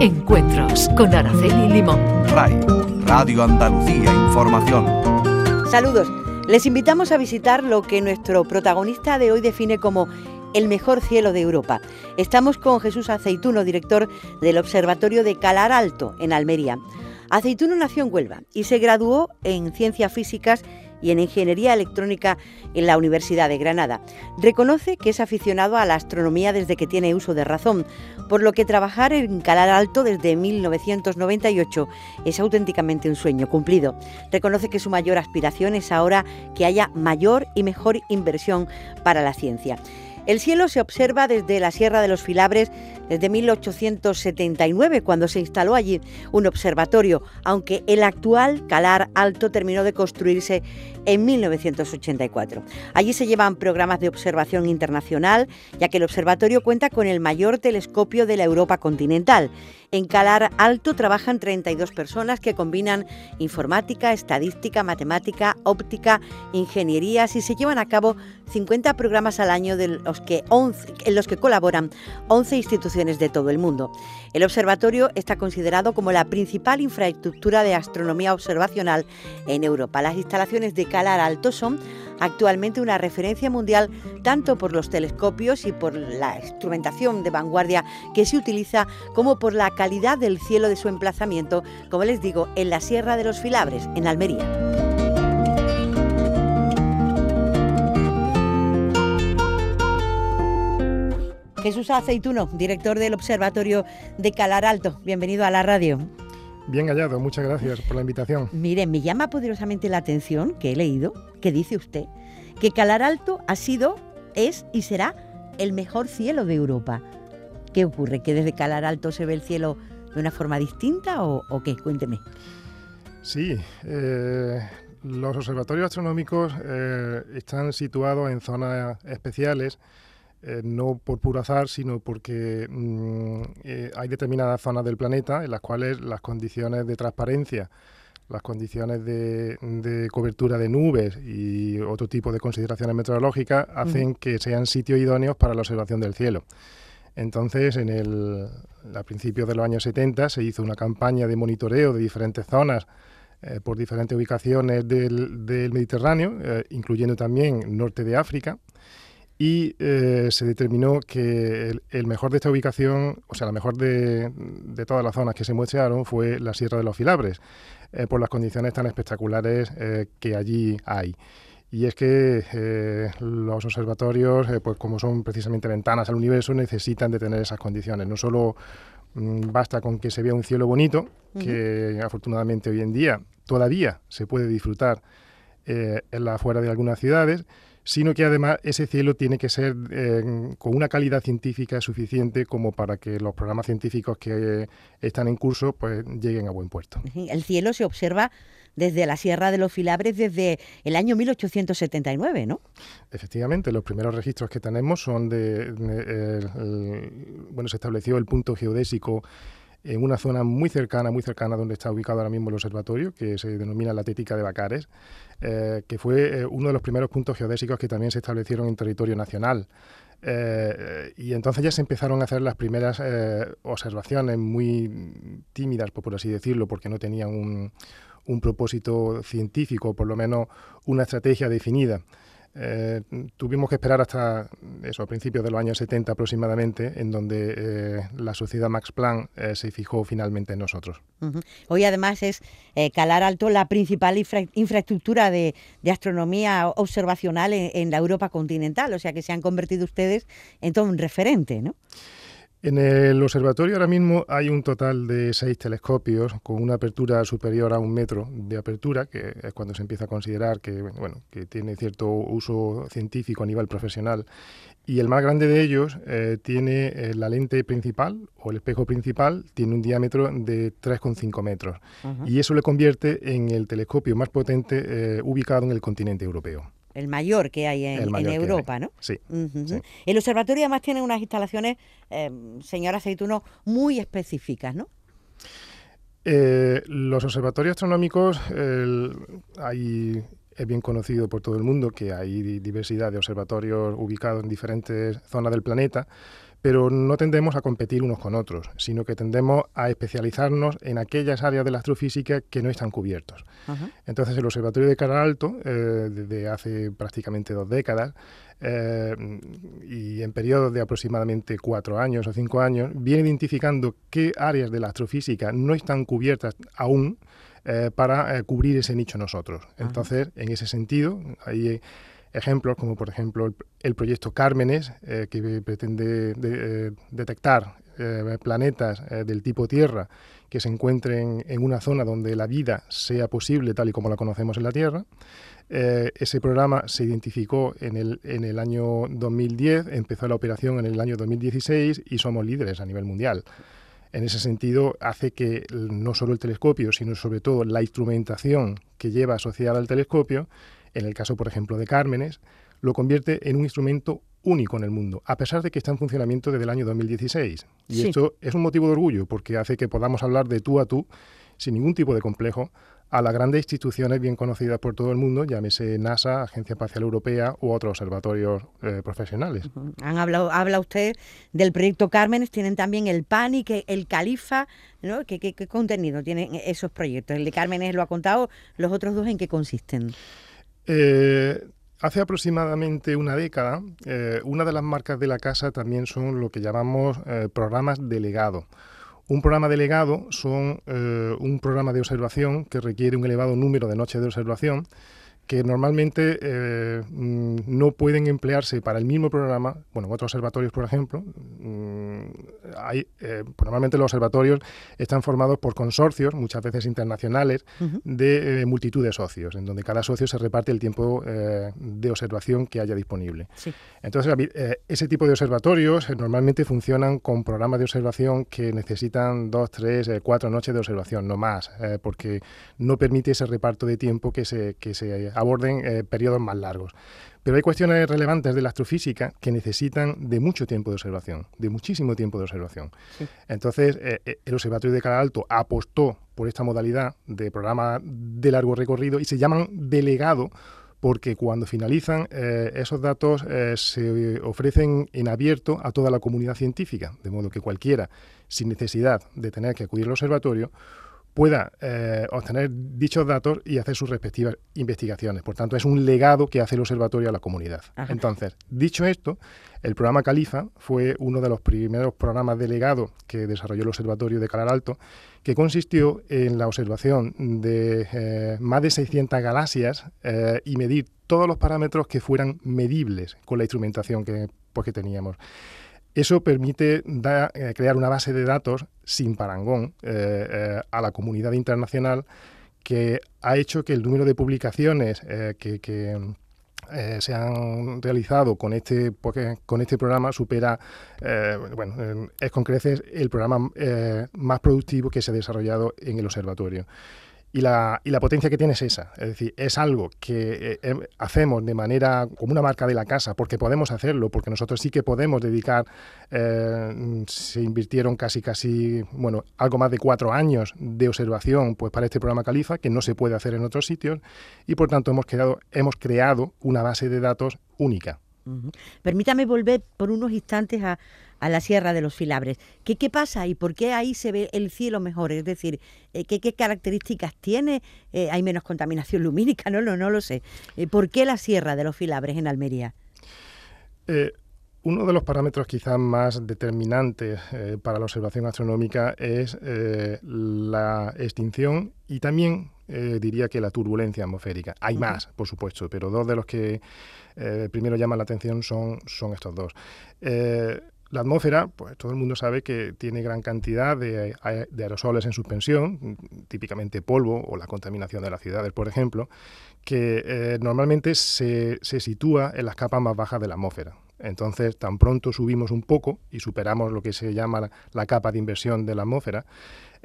Encuentros con Araceli Limón. RAI, Radio Andalucía Información. Saludos. Les invitamos a visitar lo que nuestro protagonista de hoy define como el mejor cielo de Europa. Estamos con Jesús Aceituno, director del Observatorio de Calar Alto, en Almería. Aceituno nació en Huelva y se graduó en Ciencias Físicas y en Ingeniería Electrónica en la Universidad de Granada. Reconoce que es aficionado a la astronomía desde que tiene uso de razón, por lo que trabajar en Calar Alto desde 1998 es auténticamente un sueño cumplido. Reconoce que su mayor aspiración es ahora que haya mayor y mejor inversión para la ciencia. El cielo se observa desde la Sierra de los Filabres desde 1879, cuando se instaló allí un observatorio, aunque el actual Calar Alto terminó de construirse en 1984. Allí se llevan programas de observación internacional, ya que el observatorio cuenta con el mayor telescopio de la Europa continental. En Calar Alto trabajan 32 personas que combinan informática, estadística, matemática, óptica, ingenierías y se llevan a cabo 50 programas al año de los que en los que colaboran 11 instituciones de todo el mundo. El observatorio está considerado como la principal infraestructura de astronomía observacional en Europa. Las instalaciones de Calar Alto son actualmente una referencia mundial tanto por los telescopios y por la instrumentación de vanguardia que se utiliza como por la calidad del cielo de su emplazamiento, como les digo, en la Sierra de los Filabres, en Almería. Jesús Aceituno, director del Observatorio de Calar Alto. Bienvenido a la radio. Bien hallado, muchas gracias por la invitación. Mire, me llama poderosamente la atención que he leído, que dice usted, que Calar Alto ha sido, es y será el mejor cielo de Europa. ¿Qué ocurre? ¿Que desde Calar Alto se ve el cielo de una forma distinta o, qué? Cuénteme. Sí, eh, los observatorios astronómicos eh, están situados en zonas especiales eh, no por puro azar, sino porque mm, eh, hay determinadas zonas del planeta en las cuales las condiciones de transparencia, las condiciones de, cobertura de nubes y otro tipo de consideraciones meteorológicas hacen que sean sitios idóneos para la observación del cielo. Entonces, en el, a principios de los años 70 se hizo una campaña de monitoreo de diferentes zonas eh, por diferentes ubicaciones del, del Mediterráneo, incluyendo también norte de África, y eh, se determinó que el, mejor de esta ubicación, o sea, la mejor de, todas las zonas que se muestrearon fue la Sierra de los Filabres, eh, por las condiciones tan espectaculares eh, que allí hay. Y es que los observatorios, pues como son precisamente ventanas al universo, necesitan de tener esas condiciones. No solo mm, basta con que se vea un cielo bonito, que afortunadamente hoy en día todavía se puede disfrutar en la afuera de algunas ciudades, sino que además ese cielo tiene que ser eh, con una calidad científica suficiente como para que los programas científicos que están en curso pues lleguen a buen puerto. El cielo se observa desde la Sierra de los Filabres desde el año 1879, ¿no? Efectivamente, los primeros registros que tenemos son de, bueno, se estableció el punto geodésico en una zona muy cercana, muy cercana donde está ubicado ahora mismo el observatorio, que se denomina la Tética de Bacares, eh, que fue eh, uno de los primeros puntos geodésicos que también se establecieron en territorio nacional. Eh, y entonces ya se empezaron a hacer las primeras observaciones muy tímidas, por así decirlo, porque no tenían un, un propósito científico, por lo menos una estrategia definida. Eh, tuvimos que esperar hasta eso, a principios de los años 70 aproximadamente, en donde eh, la sociedad Max Planck eh, se fijó finalmente en nosotros. Hoy además es Calar Alto la principal infraestructura de, astronomía observacional en, en, la Europa continental, o sea que se han convertido ustedes en todo un referente, ¿no? En el observatorio ahora mismo hay un total de seis telescopios con una apertura superior a un metro de apertura, que es cuando se empieza a considerar que, bueno, que tiene cierto uso científico a nivel profesional. Y el más grande de ellos eh, tiene eh, la lente principal o el espejo principal, tiene un diámetro de 3,5 metros. Y eso le convierte en el telescopio más potente eh, ubicado en el continente europeo el mayor que hay en, Europa, ¿no? Sí, El observatorio además tiene unas instalaciones, eh, señora Aceituno, muy específicas, ¿no? Eh, los observatorios astronómicos, hay, es bien conocido por todo el mundo que hay diversidad de observatorios ubicados en diferentes zonas del planeta, pero no tendemos a competir unos con otros, sino que tendemos a especializarnos en aquellas áreas de la astrofísica que no están cubiertos. Entonces, el Observatorio de Cara Alto, eh, desde hace prácticamente dos décadas, eh, y en periodos de aproximadamente cuatro años o cinco años, viene identificando qué áreas de la astrofísica no están cubiertas aún eh, para cubrir ese nicho nosotros. Entonces, en ese sentido, hay ejemplos como por ejemplo el, proyecto Cármenes, eh, que pretende eh, detectar eh, planetas del tipo Tierra que se encuentren en una zona donde la vida sea posible tal y como la conocemos en la Tierra. ese programa se identificó en el, en el año 2010, empezó la operación en el año 2016 y somos líderes a nivel mundial. En ese sentido, hace que no solo el telescopio, sino sobre todo la instrumentación que lleva asociada al telescopio en el caso, por ejemplo, de Cármenes, lo convierte en un instrumento único en el mundo, a pesar de que está en funcionamiento desde el año 2016. Y esto es un motivo de orgullo, porque hace que podamos hablar de tú a tú, sin ningún tipo de complejo, a las grandes instituciones bien conocidas por todo el mundo, llámese NASA, Agencia Espacial Europea u otros observatorios eh, profesionales. Han hablado, habla usted del proyecto Cármenes, tienen también el PAN y que el Califa, ¿no? ¿Qué, qué contenido tienen esos proyectos? El de Cármenes lo ha contado, los otros dos en qué consisten. Eh, hace aproximadamente una década, eh, una de las marcas de la casa también son lo que llamamos eh, programas delegado. Un programa delegado son un programa de observación que requiere un elevado número de noches de observación que normalmente eh, mm, no pueden emplearse para el mismo programa, bueno, otros observatorios, por ejemplo, mm, hay, eh, pues normalmente los observatorios están formados por consorcios, muchas veces internacionales, de eh, multitud de socios, en donde cada socio se reparte el tiempo de observación que haya disponible. Entonces, ese tipo de observatorios normalmente funcionan con programas de observación que necesitan dos, tres, cuatro noches de observación, no más, porque no permite ese reparto de tiempo que se, que se aborden eh, periodos más largos. Pero hay cuestiones relevantes de la astrofísica que necesitan de mucho tiempo de observación, de muchísimo tiempo de observación. Entonces, eh, eh, el Observatorio de Cara Alto apostó por esta modalidad de programa de largo recorrido y se llaman delegado porque cuando finalizan esos datos se ofrecen en abierto a toda la comunidad científica, de modo que cualquiera, sin necesidad de tener que acudir al observatorio, pueda eh, obtener dichos datos y hacer sus respectivas investigaciones. Por tanto, es un legado que hace el observatorio a la comunidad. Entonces, dicho esto, el programa Califa fue uno de los primeros programas de legado que desarrolló el observatorio de Calar Alto, que consistió en la observación de eh, más de 600 galaxias eh, y medir todos los parámetros que fueran medibles con la instrumentación que, pues, que teníamos. Eso permite eh, crear una base de datos sin parangón eh, eh, a la comunidad internacional que ha hecho que el número de publicaciones que, se han realizado con este, con este programa supera, bueno, es con creces el programa más productivo que se ha desarrollado en el observatorio. Y la, y la, potencia que tiene es esa, es decir, es algo que eh, em, hacemos de manera como una marca de la casa, porque podemos hacerlo, porque nosotros sí que podemos dedicar, eh, se invirtieron casi, casi, bueno, algo más de cuatro años de observación pues, para este programa Califa, que no se puede hacer en otros sitios, y por tanto hemos, creado, hemos creado una base de datos única. Permítame volver por unos instantes a, a la Sierra de los Filabres. ¿Qué, ¿Qué pasa y por qué ahí se ve el cielo mejor? Es decir, eh, ¿qué, qué características tiene? Eh, ¿Hay menos contaminación lumínica? No, no, no lo sé. Eh, ¿Por qué la Sierra de los Filabres en Almería? uno de los parámetros quizás más determinantes para la observación astronómica es la extinción y también diría que la turbulencia atmosférica. Hay más, por supuesto, pero dos de los que primero llaman la atención son, son estos dos. La atmósfera, pues todo el mundo sabe que tiene gran cantidad de, aerosoles en suspensión, típicamente polvo o la contaminación de las ciudades, por ejemplo, que eh, normalmente se, sitúa en las capas más bajas de la atmósfera. Entonces, tan pronto subimos un poco y superamos lo que se llama la capa de inversión de la atmósfera,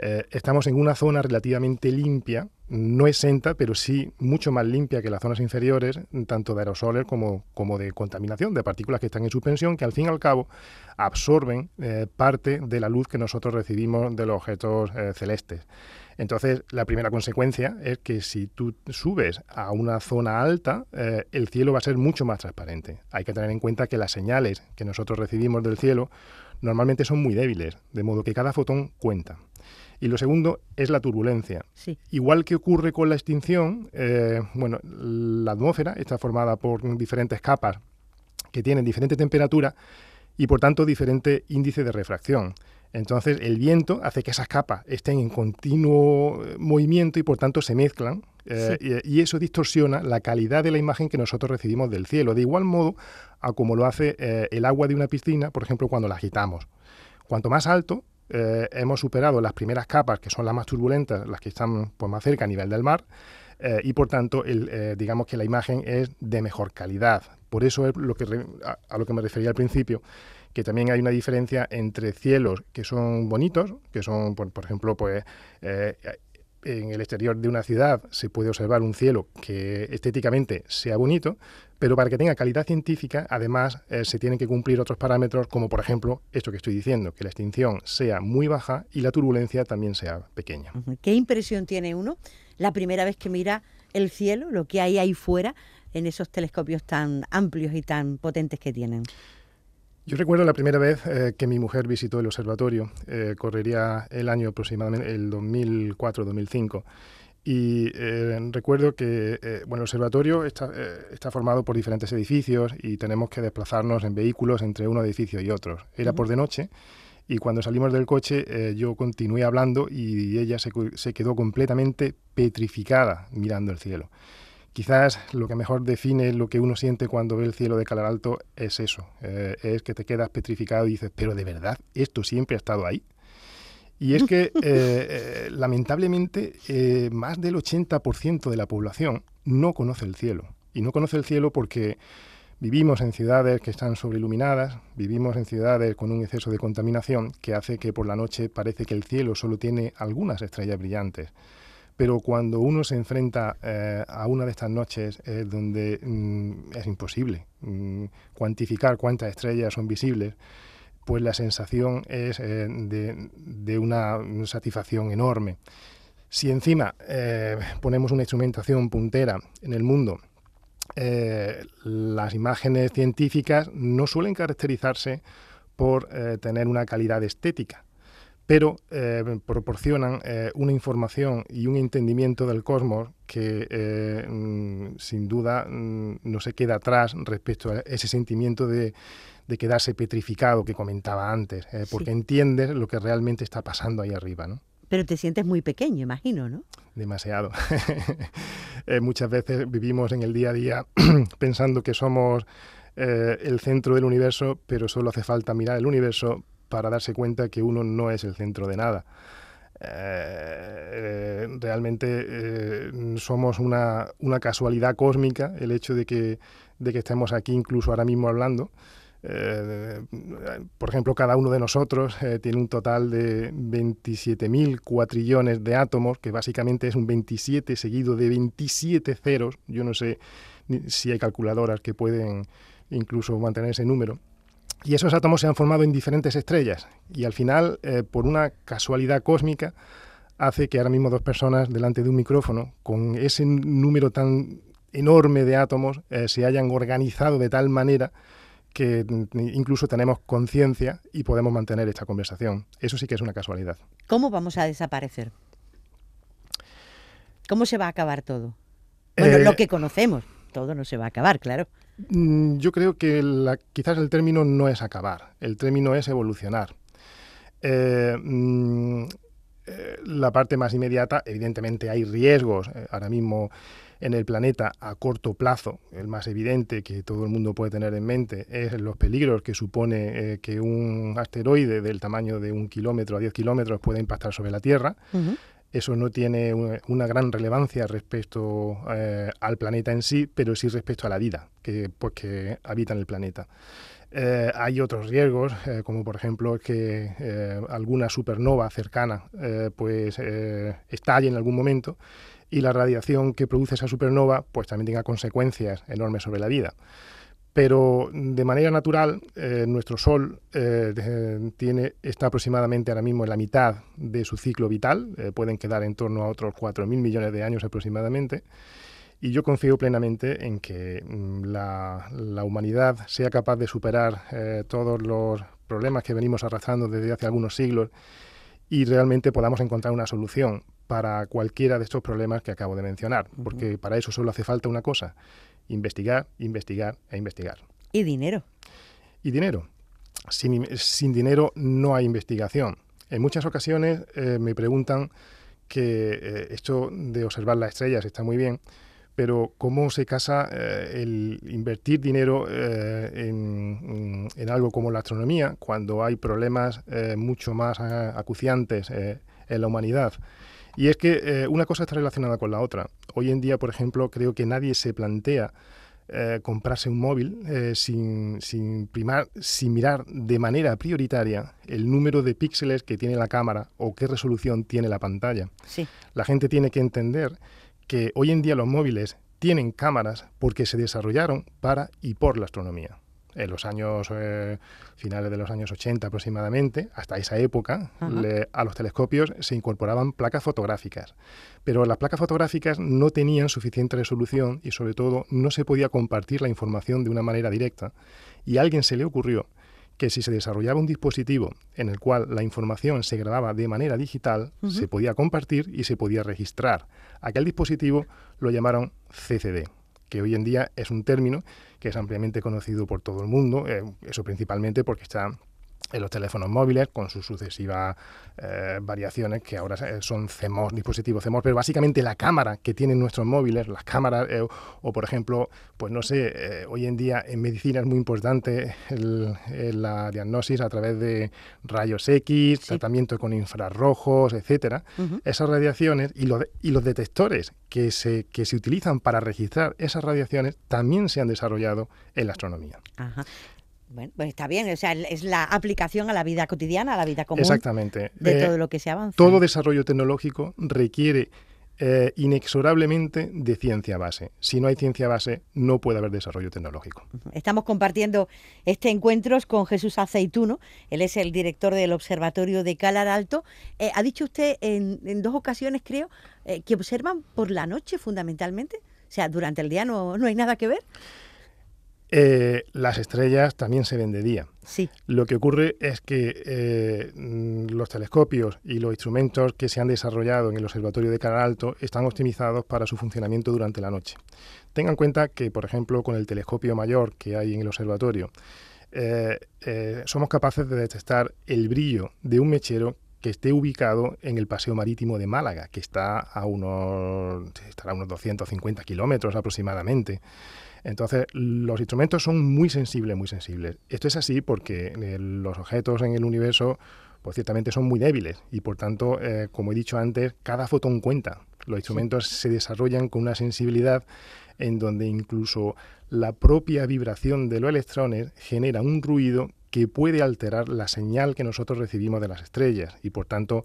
eh, estamos en una zona relativamente limpia, no exenta, pero sí mucho más limpia que las zonas inferiores, tanto de aerosoles como, de contaminación, de partículas que están en suspensión, que al fin y al cabo absorben eh, parte de la luz que nosotros recibimos de los objetos eh, celestes. Entonces, la primera consecuencia es que si tú subes a una zona alta, el cielo va a ser mucho más transparente. Hay que tener en cuenta que las señales que nosotros recibimos del cielo normalmente son muy débiles, de modo que cada fotón cuenta. Y lo segundo es la turbulencia. Igual que ocurre con la extinción, eh, bueno, la atmósfera está formada por diferentes capas que tienen diferente temperatura y por tanto diferente índice de refracción. Entonces el viento hace que esas capas estén en continuo eh, movimiento y por tanto se mezclan eh, y, eso distorsiona la calidad de la imagen que nosotros recibimos del cielo, de igual modo a como lo hace eh, el agua de una piscina, por ejemplo, cuando la agitamos. Cuanto más alto, hemos superado las primeras capas, que son las más turbulentas, las que están pues, más cerca a nivel del mar, y por tanto, digamos que la imagen es de mejor calidad. Por eso es lo que a lo que me refería al principio, que también hay una diferencia entre cielos que son bonitos, que son, por, ejemplo, pues eh, en el exterior de una ciudad se puede observar un cielo que estéticamente sea bonito, pero para que tenga calidad científica, además, eh, se tienen que cumplir otros parámetros, como por ejemplo esto que estoy diciendo, que la extinción sea muy baja y la turbulencia también sea pequeña. ¿Qué impresión tiene uno la primera vez que mira el cielo, lo que hay ahí fuera, en esos telescopios tan amplios y tan potentes que tienen? Yo recuerdo la primera vez eh, que mi mujer visitó el observatorio, eh, correría el año aproximadamente, el 2004-2005. Y eh, recuerdo que bueno, el observatorio está, está, formado por diferentes edificios y tenemos que desplazarnos en vehículos entre un edificio y otro. Era por de noche y cuando salimos del coche yo continué hablando y ella se, se quedó completamente petrificada mirando el cielo. Quizás lo que mejor define lo que uno siente cuando ve el cielo de Calar Alto es eso, eh, es que te quedas petrificado y dices, pero de verdad, esto siempre ha estado ahí. Y es que, eh, eh, lamentablemente, más del 80% de la población no conoce el cielo. Y no conoce el cielo porque vivimos en ciudades que están sobreiluminadas, vivimos en ciudades con un exceso de contaminación que hace que por la noche parece que el cielo solo tiene algunas estrellas brillantes pero cuando uno se enfrenta eh, a una de estas noches es donde mm, es imposible mm, cuantificar cuántas estrellas son visibles, pues la sensación es eh, de, una satisfacción enorme. Si encima eh, ponemos una instrumentación puntera en el mundo, las imágenes científicas no suelen caracterizarse por tener una calidad estética pero eh, proporcionan eh, una información y un entendimiento del cosmos que eh, mm, sin duda mm, no se queda atrás respecto a ese sentimiento de, quedarse petrificado que comentaba antes, porque entiendes lo que realmente está pasando ahí arriba. ¿no? Pero te sientes muy pequeño, imagino, ¿no? Demasiado. muchas veces vivimos en el día a día pensando que somos el centro del universo, pero solo hace falta mirar el universo para darse cuenta que uno no es el centro de nada. Eh, realmente eh, somos una, casualidad cósmica el hecho de que, de que estemos aquí incluso ahora mismo hablando. Eh, por ejemplo, cada uno de nosotros tiene un total de 27.000 cuatrillones de átomos, que básicamente es un 27 seguido de 27 ceros. Yo no sé si hay calculadoras que pueden incluso mantener ese número. Y esos átomos se han formado en diferentes estrellas y al final, eh, por una casualidad cósmica, hace que ahora mismo dos personas delante de un micrófono, con ese número tan enorme de átomos, eh, se hayan organizado de tal manera que incluso tenemos conciencia y podemos mantener esta conversación. Eso sí que es una casualidad. ¿Cómo vamos a desaparecer? ¿Cómo se va a acabar todo? Bueno, lo eh, que conocemos, todo no se va a acabar, claro. Mm, yo creo que quizás el término no es acabar, el término es evolucionar. Eh, mm, eh, la parte más inmediata, evidentemente hay riesgos eh, ahora mismo en el planeta a corto plazo. El más evidente que todo el mundo puede tener en mente es los peligros que supone que un asteroide del tamaño de un kilómetro a diez kilómetros pueda impactar sobre la Tierra eso no tiene una, gran relevancia respecto eh, al planeta en sí, pero sí respecto a la vida que, pues, que habita en el planeta. Eh, hay otros riesgos, eh, como por ejemplo que alguna supernova cercana pues estalle en algún momento y la radiación que produce esa supernova pues también tenga consecuencias enormes sobre la vida. Pero de manera natural, eh, nuestro Sol eh, tiene, está aproximadamente ahora mismo en la mitad de su ciclo vital, eh, pueden quedar en torno a otros 4.000 millones de años aproximadamente, y yo confío plenamente en que mm, la, humanidad sea capaz de superar todos los problemas que venimos arrastrando desde hace algunos siglos y realmente podamos encontrar una solución para cualquiera de estos problemas que acabo de mencionar, porque para eso solo hace falta una cosa, investigar, investigar e investigar. Y dinero. Y dinero. Sin, dinero no hay investigación. En muchas ocasiones eh, me preguntan que eh, esto de observar las estrellas está muy bien, pero ¿cómo se casa eh, el invertir dinero en, en, algo como la astronomía cuando hay problemas mucho más acuciantes en la humanidad? Y es que una cosa está relacionada con la otra. Hoy en día, por ejemplo, creo que nadie se plantea eh, comprarse un móvil eh, sin, sin, primar, sin mirar de manera prioritaria el número de píxeles que tiene la cámara o qué resolución tiene la pantalla. Sí. La gente tiene que entender que hoy en día los móviles tienen cámaras porque se desarrollaron para y por la astronomía en los años eh, finales de los años 80 aproximadamente, hasta esa época, a los telescopios se incorporaban placas fotográficas. Pero las placas fotográficas no tenían suficiente resolución y sobre todo no se podía compartir la información de una manera directa. Y a alguien se le ocurrió que si se desarrollaba un dispositivo en el cual la información se grababa de manera digital, se podía compartir y se podía registrar. Aquel dispositivo lo llamaron CCD, que hoy en día es un término que es ampliamente conocido por todo el mundo, eh, eso principalmente porque está en los teléfonos móviles con sus sucesivas eh, variaciones que ahora son CMOS, dispositivos CMOS, pero básicamente la cámara que tienen nuestros móviles, las cámaras, eh, o por ejemplo, pues no sé, eh, hoy en día en medicina es muy importante la diagnosis a través de rayos X, tratamiento con infrarrojos, etcétera. Esas radiaciones y, y los detectores que se, que se utilizan para registrar esas radiaciones también se han desarrollado en la astronomía. Ajá. Bueno, pues está bien, o sea, es la aplicación a la vida cotidiana, a la vida común. Exactamente. De eh, todo lo que se avanza. Todo desarrollo tecnológico requiere eh, inexorablemente de ciencia base. Si no hay ciencia base, no puede haber desarrollo tecnológico. Estamos compartiendo este encuentro con Jesús Aceituno. Él es el director del Observatorio de Calar Alto. Eh, ha dicho usted en, dos ocasiones, creo, que observan por la noche fundamentalmente. O sea, durante el día no, no hay nada que ver. Eh, las estrellas también se ven de día. Sí. Lo que ocurre es que eh, los telescopios y los instrumentos que se han desarrollado en el Observatorio de Cara Alto están optimizados para su funcionamiento durante la noche. Tengan en cuenta que, por ejemplo, con el telescopio mayor que hay en el observatorio, eh, somos capaces de detectar el brillo de un mechero que esté ubicado en el paseo marítimo de Málaga, que está a unos, estará a unos 250 kilómetros aproximadamente. Entonces, los instrumentos son muy sensibles, muy sensibles. Esto es así porque eh, los objetos en el universo, pues ciertamente son muy débiles y por tanto, eh, como he dicho antes, cada fotón cuenta. Los instrumentos se desarrollan con una sensibilidad en donde incluso la propia vibración de los electrones genera un ruido que puede alterar la señal que nosotros recibimos de las estrellas y por tanto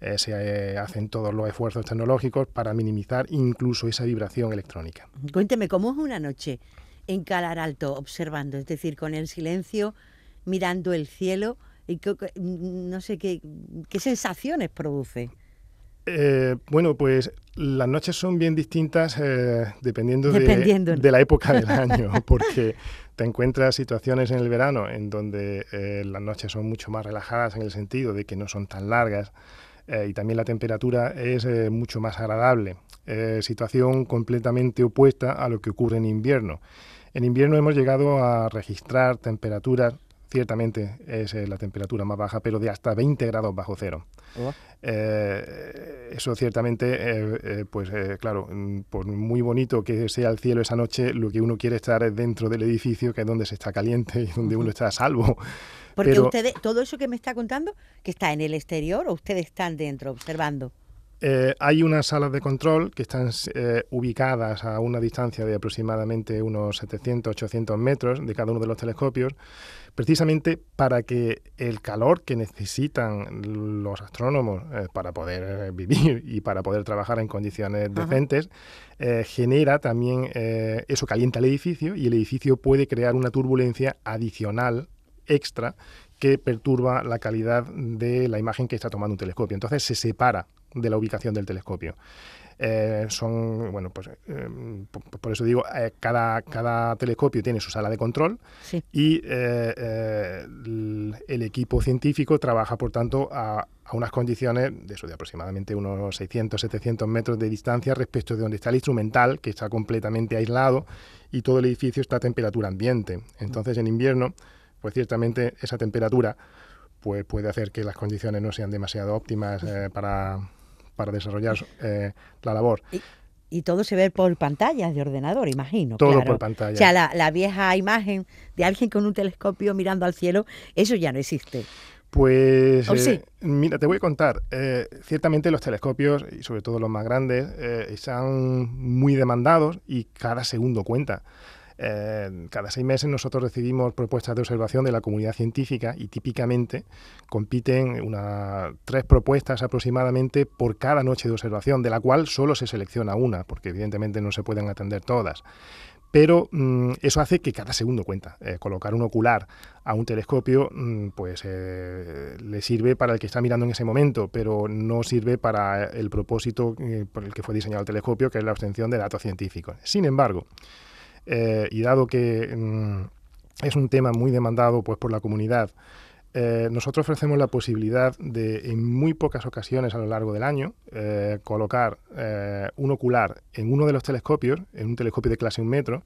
eh, se eh, hacen todos los esfuerzos tecnológicos para minimizar incluso esa vibración electrónica. Cuénteme, ¿cómo es una noche en Calar Alto observando? Es decir, con el silencio, mirando el cielo y no sé qué, qué sensaciones produce. Eh, bueno, pues las noches son bien distintas dependiendo, De, de, la época del año, porque te encuentras situaciones en el verano en donde las noches son mucho más relajadas en el sentido de que no son tan largas, eh, y también la temperatura es eh, mucho más agradable. Eh, situación completamente opuesta a lo que ocurre en invierno. En invierno hemos llegado a registrar temperaturas, ciertamente es la temperatura más baja, pero de hasta 20 grados bajo cero. Oh. eso ciertamente, pues claro, mm, por muy bonito que sea el cielo esa noche, lo que uno quiere estar es dentro del edificio, que es donde se está caliente y donde uno está a salvo. Porque ustedes, todo eso que me está contando, que está en el exterior o ustedes están dentro observando. Eh, hay unas salas de control que están eh, ubicadas a una distancia de aproximadamente unos 700, 800 metros de cada uno de los telescopios, precisamente para que el calor que necesitan los astrónomos eh, para poder vivir y para poder trabajar en condiciones decentes, genera también, eso calienta el edificio y el edificio puede crear una turbulencia adicional extra que perturba la calidad de la imagen que está tomando un telescopio. Entonces se separa de la ubicación del telescopio. Eh, son, bueno, pues eh, por, eso digo, eh, cada, cada telescopio tiene su sala de control y el, equipo científico trabaja, por tanto, a, unas condiciones de eso, de aproximadamente unos 600, 700 metros de distancia respecto de donde está el instrumental, que está completamente aislado y todo el edificio está a temperatura ambiente. Entonces, en invierno, pues ciertamente esa temperatura pues puede hacer que las condiciones no sean demasiado óptimas para para desarrollar eh, la labor. Y, todo se ve por pantallas de ordenador, imagino. Todo por pantalla. O sea, la, vieja imagen de alguien con un telescopio mirando al cielo, eso ya no existe. Pues eh, mira, te voy a contar. Eh, ciertamente los telescopios, y sobre todo los más grandes, están muy demandados y cada segundo cuenta. Eh, cada seis meses nosotros recibimos propuestas de observación de la comunidad científica y típicamente compiten una, tres propuestas aproximadamente por cada noche de observación, de la cual solo se selecciona una, porque evidentemente no se pueden atender todas pero mm, eso hace que cada segundo cuenta. Eh, colocar un ocular a un telescopio, mm, pues eh, le sirve para el que está mirando en ese momento, pero no sirve para el propósito por el que fue diseñado el telescopio, que es la obtención de datos científicos. Sin embargo, eh, y dado que mm, es un tema muy demandado pues, por la comunidad, eh, nosotros ofrecemos la posibilidad de, en muy pocas ocasiones a lo largo del año, eh, colocar un ocular en uno de los telescopios, en un telescopio de clase un metro,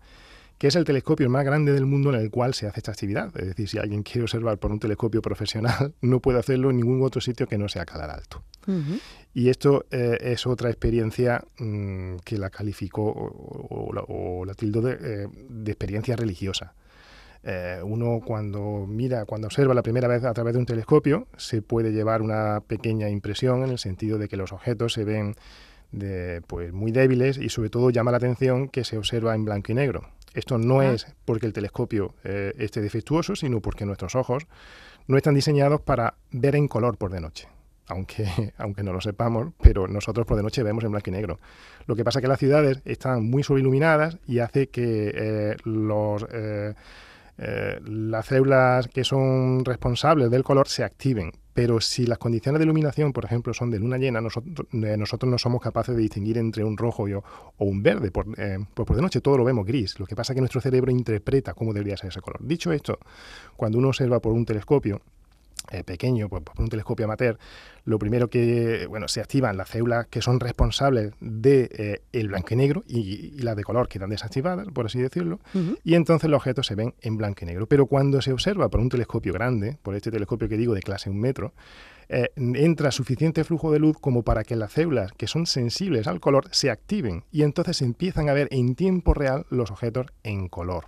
que es el telescopio más grande del mundo en el cual se hace esta actividad. Es decir, si alguien quiere observar por un telescopio profesional, no puede hacerlo en ningún otro sitio que no sea Calar Alto. Y esto eh, es otra experiencia mm, que la calificó o, la, tildó eh, de, experiencia religiosa. Eh, uno cuando mira, cuando observa la primera vez a través de un telescopio, se puede llevar una pequeña impresión en el sentido de que los objetos se ven de, pues, muy débiles y sobre todo llama la atención que se observa en blanco y negro. Esto no es porque el telescopio esté defectuoso, sino porque nuestros ojos no están diseñados para ver en color por de noche aunque, aunque no lo sepamos, pero nosotros por de noche vemos en blanco y negro. Lo que pasa es que las ciudades están muy sobreiluminadas y hace que eh, los, eh, eh, las células que son responsables del color se activen. Pero si las condiciones de iluminación, por ejemplo, son de luna llena, nosotros, nosotros no somos capaces de distinguir entre un rojo o un verde. Por, pues por de noche todo lo vemos gris. Lo que pasa es que nuestro cerebro interpreta cómo debería ser ese color. Dicho esto, cuando uno observa por un telescopio, eh, pequeño, pues, por un telescopio amateur, lo primero que bueno, se activan las células que son responsables de eh, el blanco y negro y, las de color quedan desactivadas, por así decirlo, y entonces los objetos se ven en blanco y negro. Pero cuando se observa por un telescopio grande, por este telescopio que digo de clase un metro, eh, entra suficiente flujo de luz como para que las células que son sensibles al color se activen y entonces empiezan a ver en tiempo real los objetos en color.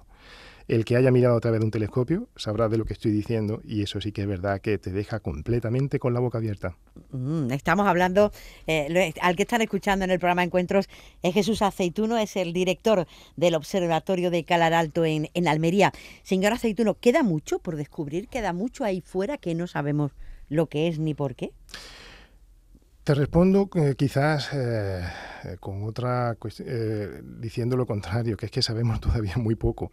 El que haya mirado a través de un telescopio sabrá de lo que estoy diciendo y eso sí que es verdad que te deja completamente con la boca abierta. Mm, estamos hablando, eh, al que están escuchando en el programa Encuentros es Jesús Aceituno, es el director del Observatorio de Calar Alto en, Almería. Señor Aceituno, ¿queda mucho por descubrir? ¿Queda mucho ahí fuera que no sabemos lo que es ni por qué? Te respondo eh, quizás eh, con otra cuestión, diciendo lo contrario, que es que sabemos todavía muy poco.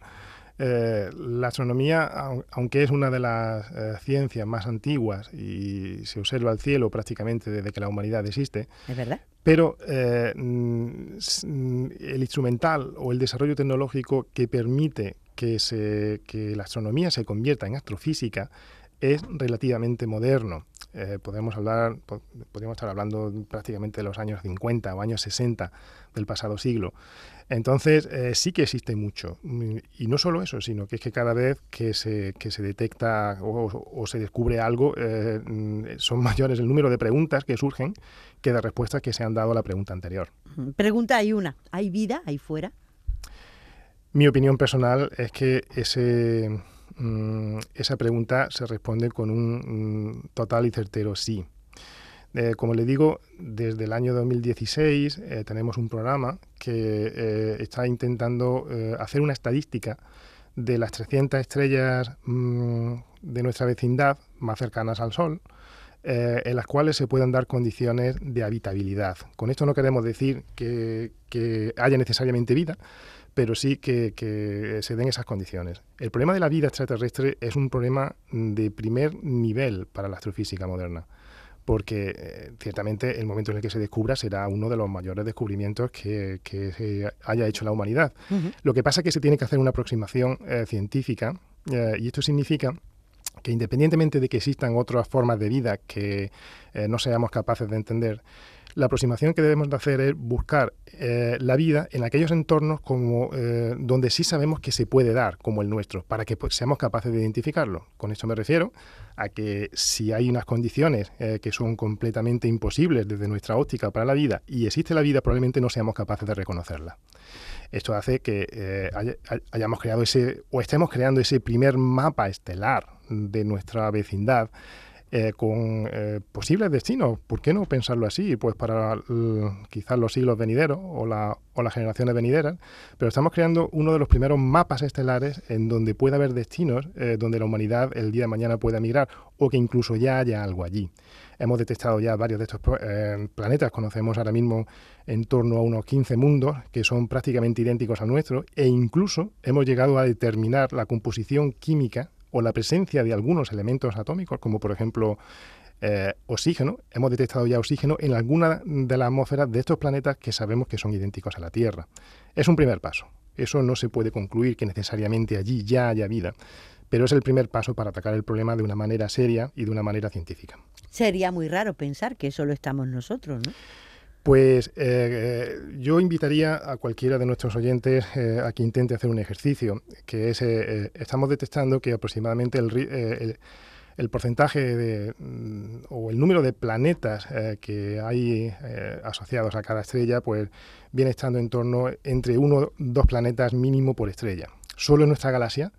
Eh, la astronomía, aunque es una de las eh, ciencias más antiguas y se observa el cielo prácticamente desde que la humanidad existe, ¿Es verdad? pero eh, mm, el instrumental o el desarrollo tecnológico que permite que, se, que la astronomía se convierta en astrofísica es relativamente moderno. Podemos hablar, podríamos estar hablando prácticamente de los años 50 o años 60 del pasado siglo. Entonces, eh, sí que existe mucho. Y no solo eso, sino que es que cada vez que se, que se detecta o, se descubre algo, eh, son mayores el número de preguntas que surgen que de respuestas que se han dado a la pregunta anterior. Pregunta hay una, ¿hay vida ahí fuera? Mi opinión personal es que ese, esa pregunta se responde con un mm, total y certero sí. Eh, como le digo, desde el año 2016 eh, tenemos un programa que eh, está intentando hacer una estadística de las 300 estrellas mm, de nuestra vecindad más cercanas al Sol, en las cuales se puedan dar condiciones de habitabilidad. Con esto no queremos decir que, haya necesariamente vida, pero sí que, que, se den esas condiciones. El problema de la vida extraterrestre es un problema de primer nivel para la astrofísica moderna porque eh, ciertamente el momento en el que se descubra será uno de los mayores descubrimientos que, se haya hecho la humanidad. Lo que pasa es que se tiene que hacer una aproximación eh, científica y esto significa que independientemente de que existan otras formas de vida que no seamos capaces de entender, la aproximación que debemos de hacer es buscar eh, la vida en aquellos entornos como eh, donde sí sabemos que se puede dar, como el nuestro, para que pues, seamos capaces de identificarlo. Con esto me refiero a que si hay unas condiciones eh, que son completamente imposibles desde nuestra óptica para la vida y existe la vida, probablemente no seamos capaces de reconocerla. Esto hace que hayamos creado ese, o estemos creando ese primer mapa estelar de nuestra vecindad eh, con eh, posibles destinos. ¿Por qué no pensarlo así? Pues para quizás los siglos venideros o, la, o las generaciones venideras, pero estamos creando uno de los primeros mapas estelares en donde puede haber destinos eh, donde la humanidad el día de mañana pueda migrar o que incluso ya haya algo allí. Hemos detectado ya varios de estos planetas, conocemos ahora mismo en torno a unos 15 mundos que son prácticamente idénticos al nuestro e incluso hemos llegado a determinar la composición química o la presencia de algunos elementos atómicos, como por ejemplo eh, oxígeno. Hemos detectado ya oxígeno en alguna de las atmósferas de estos planetas que sabemos que son idénticos a la Tierra. Es un primer paso. Eso no se puede concluir que necesariamente allí ya haya vida, pero es el primer paso para atacar el problema de una manera seria y de una manera científica. Sería muy raro pensar que eso lo estamos nosotros, ¿no? Pues eh, eh, yo invitaría a cualquiera de nuestros oyentes eh, a que intente hacer un ejercicio, que es, estamos detectando que aproximadamente el, porcentaje de, mm, o el número de planetas que hay asociados a cada estrella, pues viene estando en torno entre uno o dos planetas mínimo por estrella. Solo en nuestra galaxia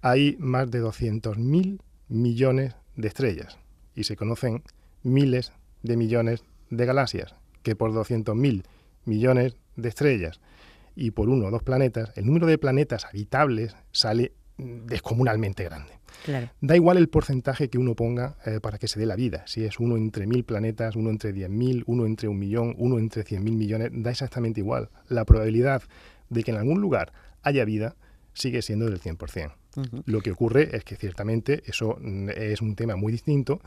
hay más de 200.000 millones de estrellas y se conocen miles de millones de galaxias que por 200.000 millones de estrellas y por uno o dos planetas, el número de planetas habitables sale descomunalmente grande. Da igual el porcentaje que uno ponga eh, para que se dé la vida. Si es uno entre mil planetas, uno entre diez mil, uno entre un millón, uno entre cien mil millones, da exactamente igual. La probabilidad de que en algún lugar haya vida sigue siendo del 100%. Lo que ocurre es que ciertamente eso mm, es un tema muy distinto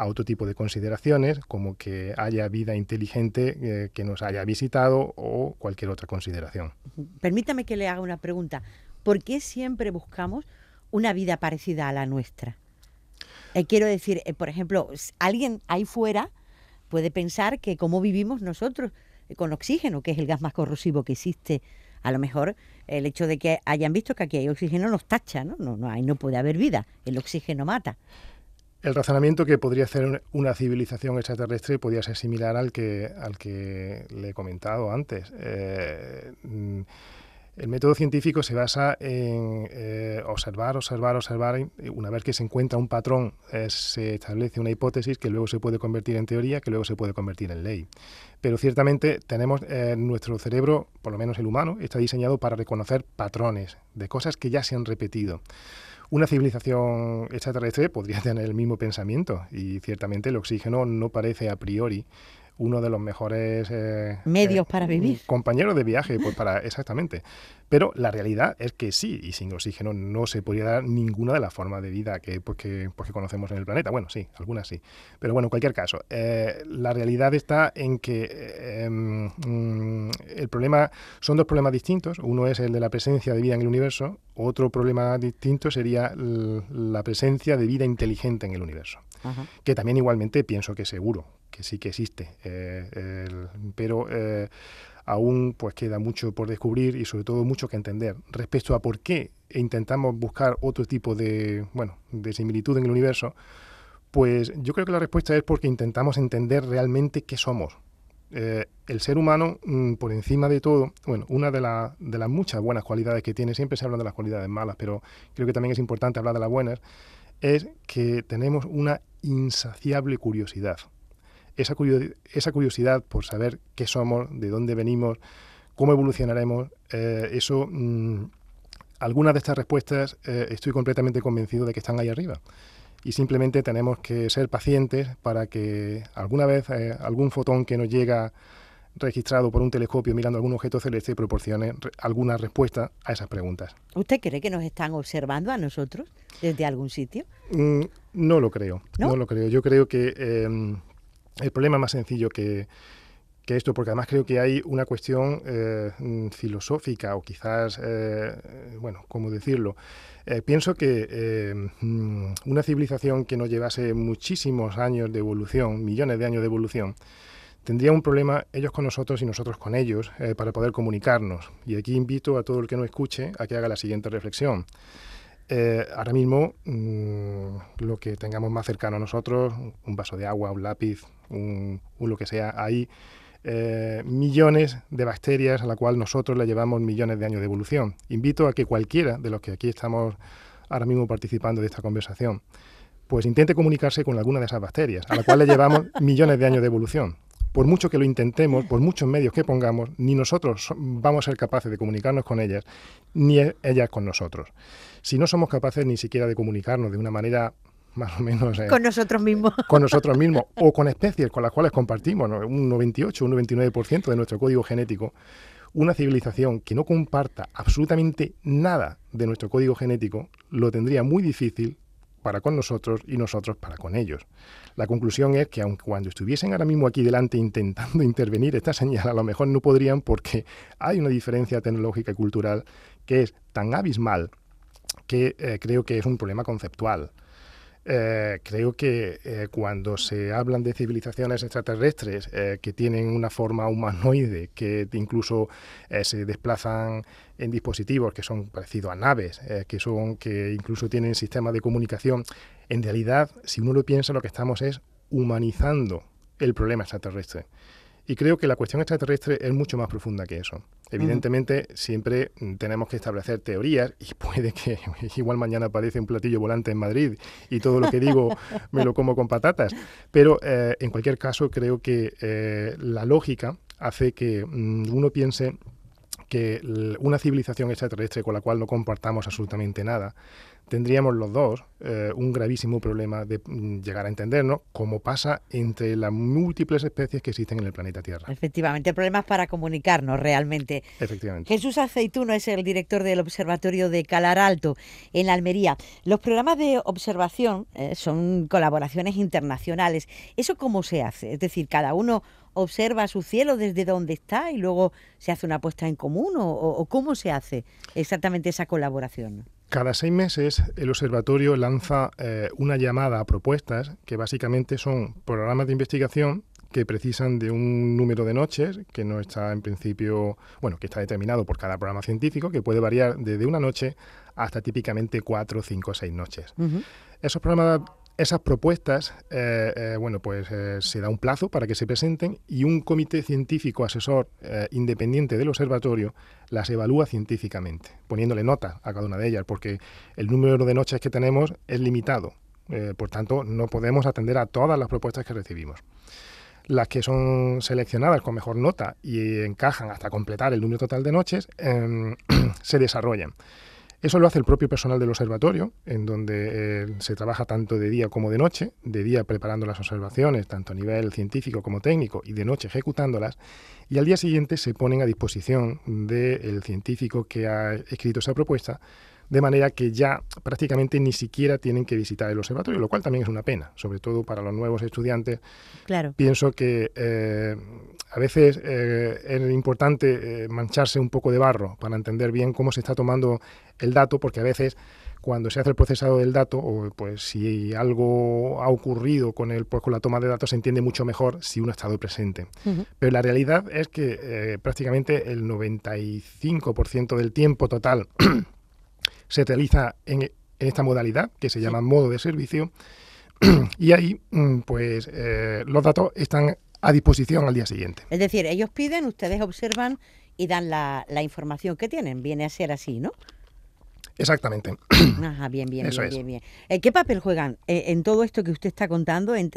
a otro tipo de consideraciones, como que haya vida inteligente eh, que nos haya visitado o cualquier otra consideración. Permítame que le haga una pregunta. ¿Por qué siempre buscamos una vida parecida a la nuestra? Eh, quiero decir, eh, por ejemplo, alguien ahí fuera puede pensar que como vivimos nosotros con oxígeno, que es el gas más corrosivo que existe, a lo mejor el hecho de que hayan visto que aquí hay oxígeno nos tacha, ¿no? No, no, no puede haber vida, el oxígeno mata. El razonamiento que podría hacer una civilización extraterrestre podría ser similar al que, al que le he comentado antes. Eh, mm, el método científico se basa en eh, observar, observar, observar. Una vez que se encuentra un patrón, eh, se establece una hipótesis que luego se puede convertir en teoría, que luego se puede convertir en ley. Pero ciertamente tenemos nuestro cerebro, por lo menos el humano, está diseñado para reconocer patrones de cosas que ya se han repetido. Una civilización extraterrestre podría tener el mismo pensamiento. Y ciertamente el oxígeno no parece a priori uno de los mejores eh, medios para vivir. Compañeros de viaje, pues para exactamente. Pero la realidad es que sí, y sin oxígeno no se podría dar ninguna de las formas de vida que, pues, pues, que, conocemos en el planeta. Bueno, sí, algunas sí. Pero bueno, en cualquier caso, eh, la realidad está en que em, mm, el problema son dos problemas distintos. Uno es el de la presencia de vida en el universo. Otro problema distinto sería la presencia de vida inteligente en el universo. Que también igualmente pienso que seguro, que sí que existe. Eh, pero eh, aún pues queda mucho por descubrir y sobre todo mucho que entender respecto a por qué intentamos buscar otro tipo de, bueno, de similitud en el universo, pues yo creo que la respuesta es porque intentamos entender realmente qué somos. Eh, el ser humano, mm, por encima de todo, bueno, una de, de las muchas buenas cualidades que tiene, siempre se habla de las cualidades malas, pero creo que también es importante hablar de las buenas, es que tenemos una insaciable curiosidad esa, curiosidad por saber qué somos, de dónde venimos, cómo evolucionaremos, eh, eso, mm, algunas de estas respuestas eh, estoy completamente convencido de que están ahí arriba. Y simplemente tenemos que ser pacientes para que alguna vez eh, algún fotón que nos llega registrado por un telescopio mirando algún objeto celeste proporcione alguna respuesta a esas preguntas. ¿Usted cree que nos están observando a nosotros desde algún sitio? Mm, no lo creo, ¿No? lo creo. Yo creo que em, el problema más sencillo que, esto, porque además creo que hay una cuestión eh, mm, filosófica o quizás, eh, bueno, ¿cómo decirlo? Eh, pienso que mm, una civilización que nos llevase muchísimos años de evolución, millones de años de evolución, tendría un problema ellos con nosotros y nosotros con ellos para poder comunicarnos. Y aquí invito a todo el que nos escuche a que haga la siguiente reflexión. Ahora mismo, mm, lo que tengamos más cercano a nosotros, un vaso de agua, un lápiz, un, lo que sea, hay eh, millones de bacterias a la cual nosotros le llevamos millones de años de evolución. Invito a que cualquiera de los que aquí estamos ahora mismo participando de esta conversación, pues intente comunicarse con alguna de esas bacterias, a la cual le llevamos millones de años de evolución. Por mucho que lo intentemos, por muchos medios que pongamos, ni nosotros vamos a ser capaces de comunicarnos con ellas, ni e-, ellas con nosotros. Si no somos capaces ni siquiera de comunicarnos de una manera más o menos. Eh, con nosotros mismos. Con nosotros mismos, o con especies con las cuales compartimos un 98, un 99% de nuestro código genético. Una civilización que no comparta absolutamente nada de nuestro código genético lo tendría muy difícil para con nosotros y nosotros para con ellos. La conclusión es que aunque cuando estuviesen ahora mismo aquí delante intentando intervenir esta señal, a lo mejor no podrían porque hay una diferencia tecnológica y cultural que es tan abismal que eh, creo que es un problema conceptual. Eh, creo que eh, cuando se hablan de civilizaciones extraterrestres eh, que tienen una forma humanoide, que incluso se desplazan en dispositivos que son parecidos a naves, que son que incluso tienen sistemas de comunicación, en realidad, si uno lo piensa, lo que estamos es humanizando el problema extraterrestre. Y creo que la cuestión extraterrestre es mucho más profunda que eso. Evidentemente, siempre mm, tenemos que establecer teorías y puede que igual mañana aparece un platillo volante en Madrid y todo lo que digo me lo como con patatas. Pero eh, en cualquier caso, creo que eh, la lógica hace que mm, uno piense que una civilización extraterrestre con la cual no compartamos absolutamente nada tendríamos los dos eh, un gravísimo problema de mm, llegar a entendernos, como pasa entre las múltiples especies que existen en el planeta Tierra. Efectivamente, problemas para comunicarnos realmente. Efectivamente. Jesús Aceituno es el director del Observatorio de Calar Alto en Almería. Los programas de observación eh, son colaboraciones internacionales. ¿Eso cómo se hace? Es decir, cada uno observa su cielo desde donde está y luego se hace una puesta en común o cómo se hace exactamente esa colaboración. Cada seis meses el observatorio lanza eh, una llamada a propuestas que básicamente son programas de investigación que precisan de un número de noches que no está en principio, bueno, que está determinado por cada programa científico, que puede variar desde una noche hasta típicamente cuatro, cinco, seis noches. Esos programas esas propuestas, eh, eh, bueno, pues eh, se da un plazo para que se presenten y un comité científico asesor independiente del observatorio las evalúa científicamente, poniéndole nota a cada una de ellas, porque el número de noches que tenemos es limitado. por tanto, no podemos atender a todas las propuestas que recibimos. Las que son seleccionadas con mejor nota y encajan hasta completar el número total de noches, em, se desarrollan. Eso lo hace el propio personal del observatorio, en donde eh, se trabaja tanto de día como de noche, de día preparando las observaciones, tanto a nivel científico como técnico, y de noche ejecutándolas, y al día siguiente se ponen a disposición del científico que ha escrito esa propuesta de manera que ya prácticamente ni siquiera tienen que visitar el observatorio, lo cual también es una pena, sobre todo para los nuevos estudiantes. Claro. Pienso que eh, a veces eh, es importante eh, mancharse un poco de barro para entender bien cómo se está tomando el dato, porque a veces cuando se hace el procesado del dato, o pues si algo ha ocurrido con el, pues, con la toma de datos se entiende mucho mejor si uno ha estado presente. Pero la realidad es que prácticamente el 95% del tiempo total se realiza en, esta modalidad que se llama modo de servicio. Y ahí mm, pues eh, los datos están a disposición al día siguiente. Es decir, ellos piden, ustedes observan y dan la, información que tienen. Viene a ser así, ¿no? Exactamente. Ajá, bien, bien, bien, bien, eh, ¿Qué papel juegan eh, en todo esto que usted está contando, en,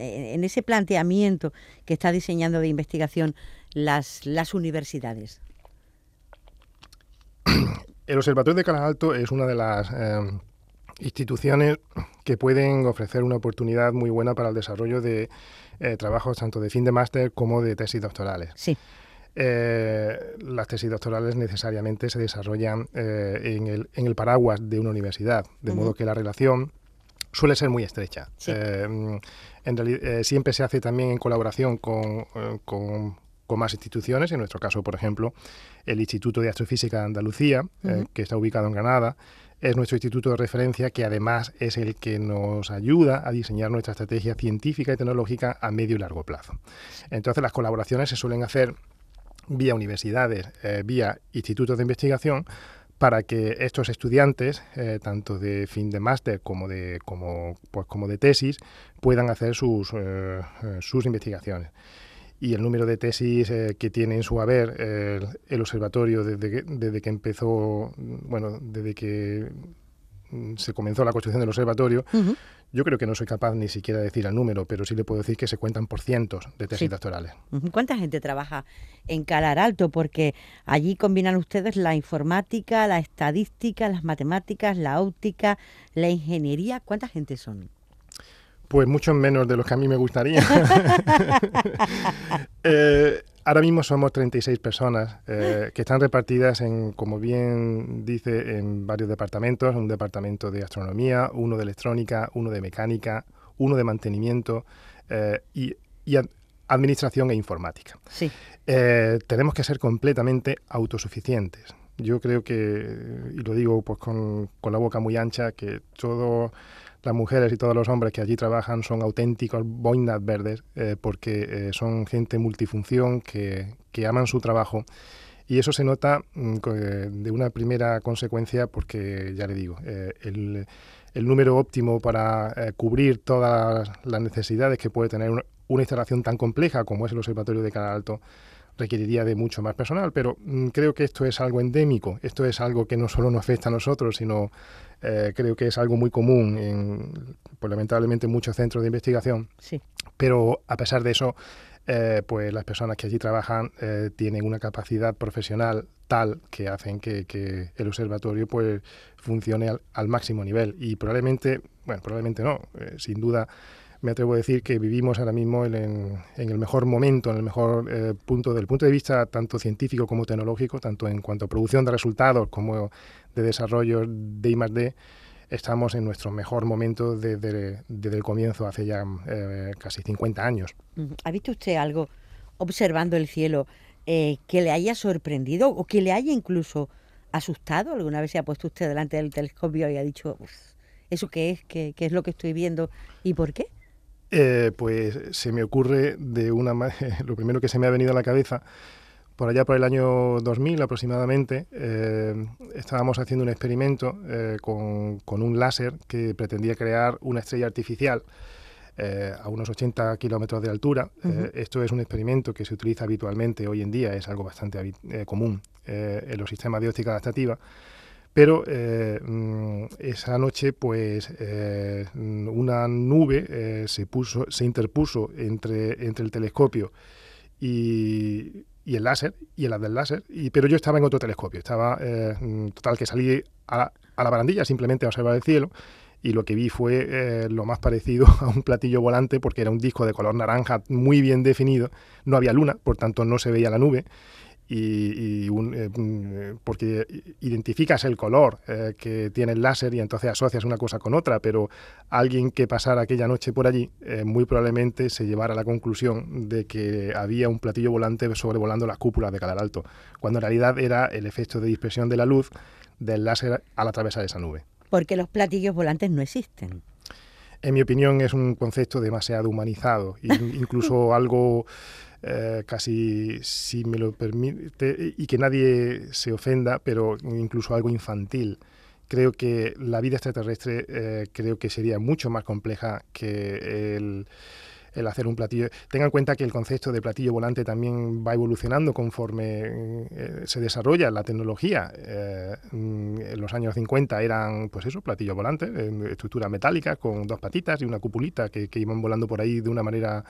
ese planteamiento que está diseñando de investigación las, las universidades? El Observatorio de Canal Alto es una de las em, instituciones que pueden ofrecer una oportunidad muy buena para el desarrollo de eh, trabajos tanto de fin de máster como de tesis doctorales. Sí. Eh, las tesis doctorales necesariamente se desarrollan eh, en, el, paraguas de una universidad, de modo que la relación suele ser muy estrecha. Sí. Eh, mm, en realidad, siempre se hace también en colaboración con, con- con más instituciones, en nuestro caso, por ejemplo, el Instituto de Astrofísica de Andalucía, eh, que está ubicado en Granada, es nuestro instituto de referencia que además es el que nos ayuda a diseñar nuestra estrategia científica y tecnológica a medio y largo plazo. Entonces las colaboraciones se suelen hacer vía universidades, eh, vía institutos de investigación, para que estos estudiantes, eh, tanto de fin de máster como de, como, pues, como de tesis, puedan hacer sus, eh, sus investigaciones. Y el número de tesis eh, que tiene en su haber eh, el, observatorio desde que, desde que empezó, bueno, desde que mm, se comenzó la construcción del observatorio, yo creo que no soy capaz ni siquiera de decir el número, pero sí le puedo decir que se cuentan por cientos de tesis Sí. doctorales. ¿Cuánta gente trabaja en Calar Alto? Porque allí combinan ustedes la informática, la estadística, las matemáticas, la óptica, la ingeniería. ¿Cuánta gente son? Pues muchos menos de los que a mí me gustaría. Eh, ahora mismo somos 36 personas eh, que están repartidas en, como bien dice, en varios departamentos. Un departamento de astronomía, uno de electrónica, uno de mecánica, uno de mantenimiento eh, y, y ad- administración e informática. Sí. Tenemos que ser completamente autosuficientes. Yo creo que, y lo digo pues con, con la boca muy ancha, que todas las mujeres y todos los hombres que allí trabajan son auténticos boinas verdes, eh, porque eh, son gente multifunción que, que aman su trabajo. Y eso se nota mm, eh, de una primera consecuencia porque, ya le digo, el, el número óptimo para cubrir todas las necesidades que puede tener una, una instalación tan compleja como es el Observatorio de Canal Alto requeriría de mucho más personal, pero mm, creo que esto es algo endémico, esto es algo que no solo nos afecta a nosotros, sino eh, creo que es algo muy común en, pues, lamentablemente, en muchos centros de investigación, Sí. pero a pesar de eso, eh, pues las personas que allí trabajan eh, tienen una capacidad profesional tal que hacen que, que el observatorio pues funcione al, al máximo nivel y probablemente, bueno, probablemente no, eh, sin duda me atrevo a decir que vivimos ahora mismo en, el mejor momento, en el mejor eh, punto, del punto de vista tanto científico como tecnológico, tanto en cuanto a producción de resultados como de desarrollo de I+D, estamos en nuestro mejor momento desde, el comienzo, hace ya eh, casi 50 años. ¿Ha visto usted algo observando el cielo eh, que le haya sorprendido o que le haya incluso asustado? ¿Alguna vez se ha puesto usted delante del telescopio y ha dicho, "Uf, ¿eso qué es? ¿Qué, qué es lo que estoy viendo? ¿Y por qué? Eh, pues se me ocurre de una lo primero que se me ha venido a la cabeza por allá por el año 2000 aproximadamente eh, estábamos haciendo un experimento eh, con, con un láser que pretendía crear una estrella artificial a unos 80 kilómetros de altura. Esto es un experimento que se utiliza habitualmente hoy en día, es algo bastante común en los sistemas de óptica adaptativa. Pero eh, mm, esa noche, pues, eh, mm, una nube eh, se, puso, se interpuso entre, entre el telescopio y, el láser, y el del láser, y, pero yo estaba en otro telescopio. Estaba, mm, total, que salí a la, barandilla simplemente a observar el cielo, y lo que vi fue lo más parecido a un platillo volante, porque era un disco de color naranja muy bien definido. No había luna, por tanto no se veía la nube y, y un, eh, mm, porque identificas el color eh, que tiene el láser y entonces asocias una cosa con otra, pero alguien que pasara aquella noche por allí eh, muy probablemente se llevara a la conclusión de que había un platillo volante sobrevolando las cúpulas de Calar Alto, cuando en realidad era el efecto de dispersión de la luz del láser al atravesar esa nube. Porque los platillos volantes no existen. En mi opinión es un concepto demasiado humanizado, in- incluso algo eh, casi, si me lo permite, y que nadie se ofenda, pero incluso algo infantil. Creo que la vida extraterrestre eh, creo que sería mucho más compleja que el, hacer un platillo. Tengan en cuenta que el concepto de platillo volante también va evolucionando conforme eh, se desarrolla la tecnología. Mm, en los años 50 eran, pues eso, platillos volantes, en estructura metálica, con dos patitas y una cupulita que iban volando por ahí de una manera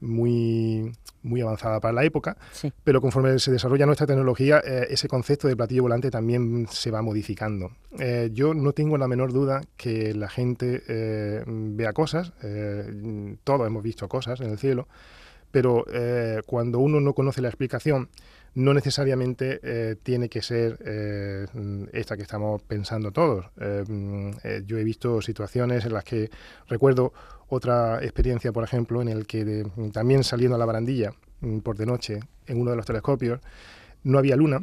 muy, muy avanzada para la época, Sí. pero conforme se desarrolla nuestra tecnología, eh, ese concepto de platillo volante también se va modificando. Eh, yo no tengo la menor duda que la gente eh, vea cosas, eh, todos hemos visto cosas en el cielo, pero eh, cuando uno no conoce la explicación, no necesariamente eh, tiene que ser eh, esta que estamos pensando todos. Mm, yo he visto situaciones en las que recuerdo otra experiencia, por ejemplo, en el que también saliendo a la barandilla mm, por de noche en uno de los telescopios no había luna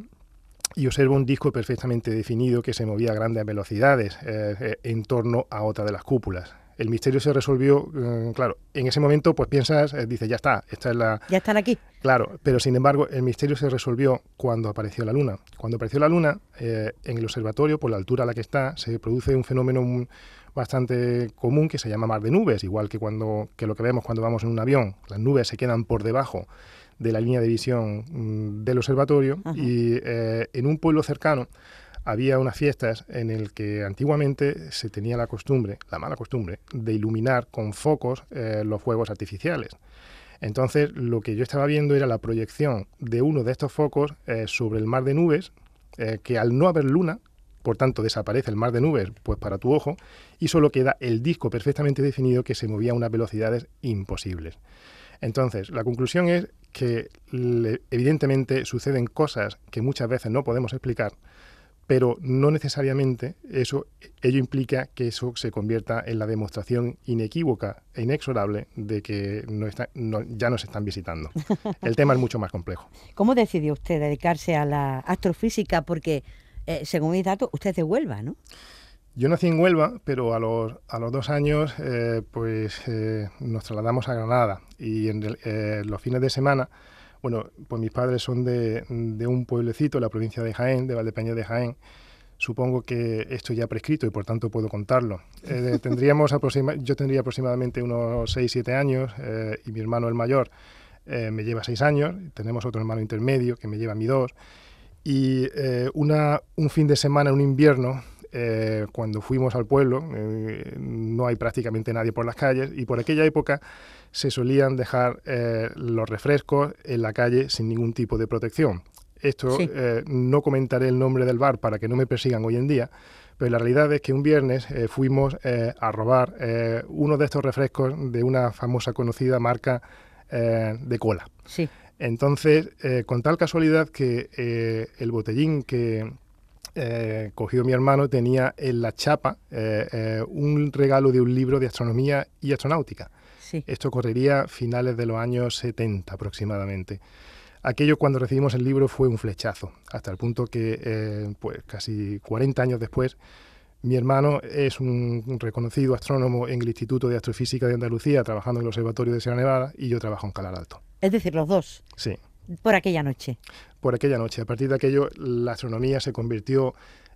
y observo un disco perfectamente definido que se movía a grandes velocidades en torno a otra de las cúpulas el misterio se resolvió, mm, claro, en ese momento pues piensas, eh, dices, ya está, esta es la... Ya están aquí. Claro, pero sin embargo el misterio se resolvió cuando apareció la luna. Cuando apareció la luna, eh, en el observatorio, por la altura a la que está, se produce un fenómeno bastante común que se llama mar de nubes, igual que, cuando, que lo que vemos cuando vamos en un avión, las nubes se quedan por debajo de la línea de visión mm, del observatorio y eh, en un pueblo cercano había unas fiestas en el que antiguamente se tenía la costumbre, la mala costumbre, de iluminar con focos eh, los fuegos artificiales. Entonces, lo que yo estaba viendo era la proyección de uno de estos focos eh, sobre el mar de nubes, eh, que al no haber luna, por tanto desaparece el mar de nubes pues para tu ojo, y solo queda el disco perfectamente definido que se movía a unas velocidades imposibles. Entonces, la conclusión es que evidentemente suceden cosas que muchas veces no podemos explicar, pero no necesariamente eso ello implica que eso se convierta en la demostración inequívoca e inexorable de que no está, ya nos están visitando. El tema es mucho más complejo. ¿Cómo decidió usted dedicarse a la astrofísica? Porque, eh, según mis datos, usted es de Huelva, ¿no? Yo nací en Huelva, pero a los, a los dos años eh, pues eh, nos trasladamos a Granada y en los fines de semana bueno, pues mis padres son de, un pueblecito, la provincia de Jaén, de Valdepeña de Jaén. Supongo que esto ya prescrito y por tanto puedo contarlo. Eh, tendríamos yo tendría aproximadamente unos 6-7 años eh, y mi hermano el mayor eh, me lleva 6 años. Tenemos otro hermano intermedio que me lleva a mí 2. Y una, un fin de semana, un invierno, cuando fuimos al pueblo, no hay prácticamente nadie por las calles y por aquella época se solían dejar eh, los refrescos en la calle sin ningún tipo de protección. Esto eh, no comentaré el nombre del bar para que no me persigan hoy en día, pero la realidad es que un viernes eh, fuimos a robar uno de estos refrescos de una famosa conocida marca de cola. Sí. Entonces, con tal casualidad que el botellín que, cogió mi hermano tenía en la chapa un regalo de un libro de astronomía y astronáutica. Esto correría finales de los años 70 aproximadamente. Aquello cuando recibimos el libro fue un flechazo, hasta el punto que eh, pues casi 40 años después mi hermano es un reconocido astrónomo en el Instituto de Astrofísica de Andalucía, trabajando en el Observatorio de Sierra Nevada, y yo trabajo en Calar Alto. Es decir, los dos. Sí. Por aquella noche. Por aquella noche. A partir de aquello, la astronomía se convirtió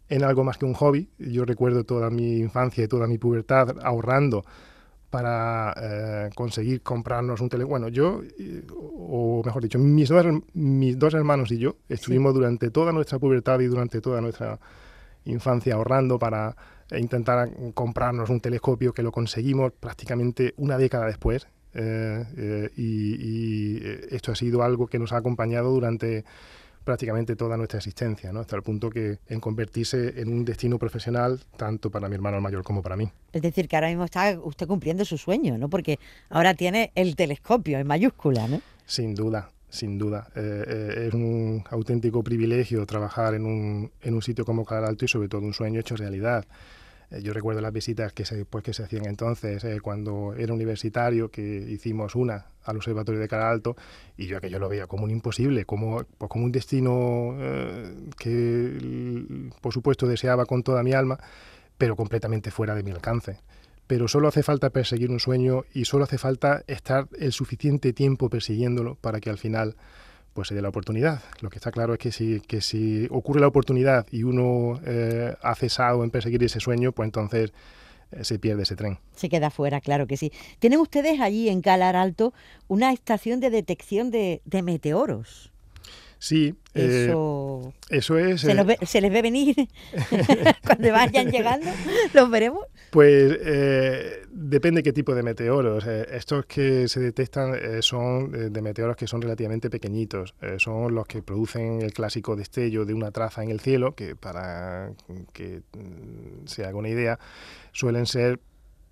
en algo más que un hobby. Yo recuerdo toda mi infancia y toda mi pubertad ahorrando para eh, conseguir comprarnos un teléfono. Bueno, yo, o mejor dicho, mis dos, mis dos hermanos y yo estuvimos durante toda nuestra pubertad y durante toda nuestra infancia ahorrando para intentar comprarnos un telescopio que lo conseguimos prácticamente una década después. Eh, eh, y, esto ha sido algo que nos ha acompañado durante prácticamente toda nuestra existencia, ¿no? hasta el punto que en convertirse en un destino profesional tanto para mi hermano mayor como para mí. Es decir, que ahora mismo está usted cumpliendo su sueño, ¿no? porque ahora tiene el telescopio en mayúscula. ¿no? Sin duda, sin duda. Eh, eh, es un auténtico privilegio trabajar en un, en un sitio como Calar Alto y sobre todo un sueño hecho realidad. Eh, yo recuerdo las visitas que se, pues, que se hacían entonces, eh, cuando era universitario, que hicimos una al Observatorio de Cara Alto, y yo aquello lo veía como un imposible, como, pues, como un destino eh, que, por supuesto, deseaba con toda mi alma, pero completamente fuera de mi alcance. Pero solo hace falta perseguir un sueño y solo hace falta estar el suficiente tiempo persiguiéndolo para que al final pues se dé la oportunidad. Lo que está claro es que si, que si ocurre la oportunidad y uno eh, ha cesado en perseguir ese sueño, pues entonces eh, se pierde ese tren. Se queda fuera, claro que sí. Tienen ustedes allí en Calar Alto una estación de detección de, de meteoros. Sí, eh, eso, es... ¿Se, les ve venir cuando vayan llegando? ¿Los veremos? Pues eh, depende qué tipo de meteoros. Eh, estos que se detectan son de meteoros que son relativamente pequeñitos. son los que producen el clásico destello de una traza en el cielo, que para que mm, se haga una idea, suelen ser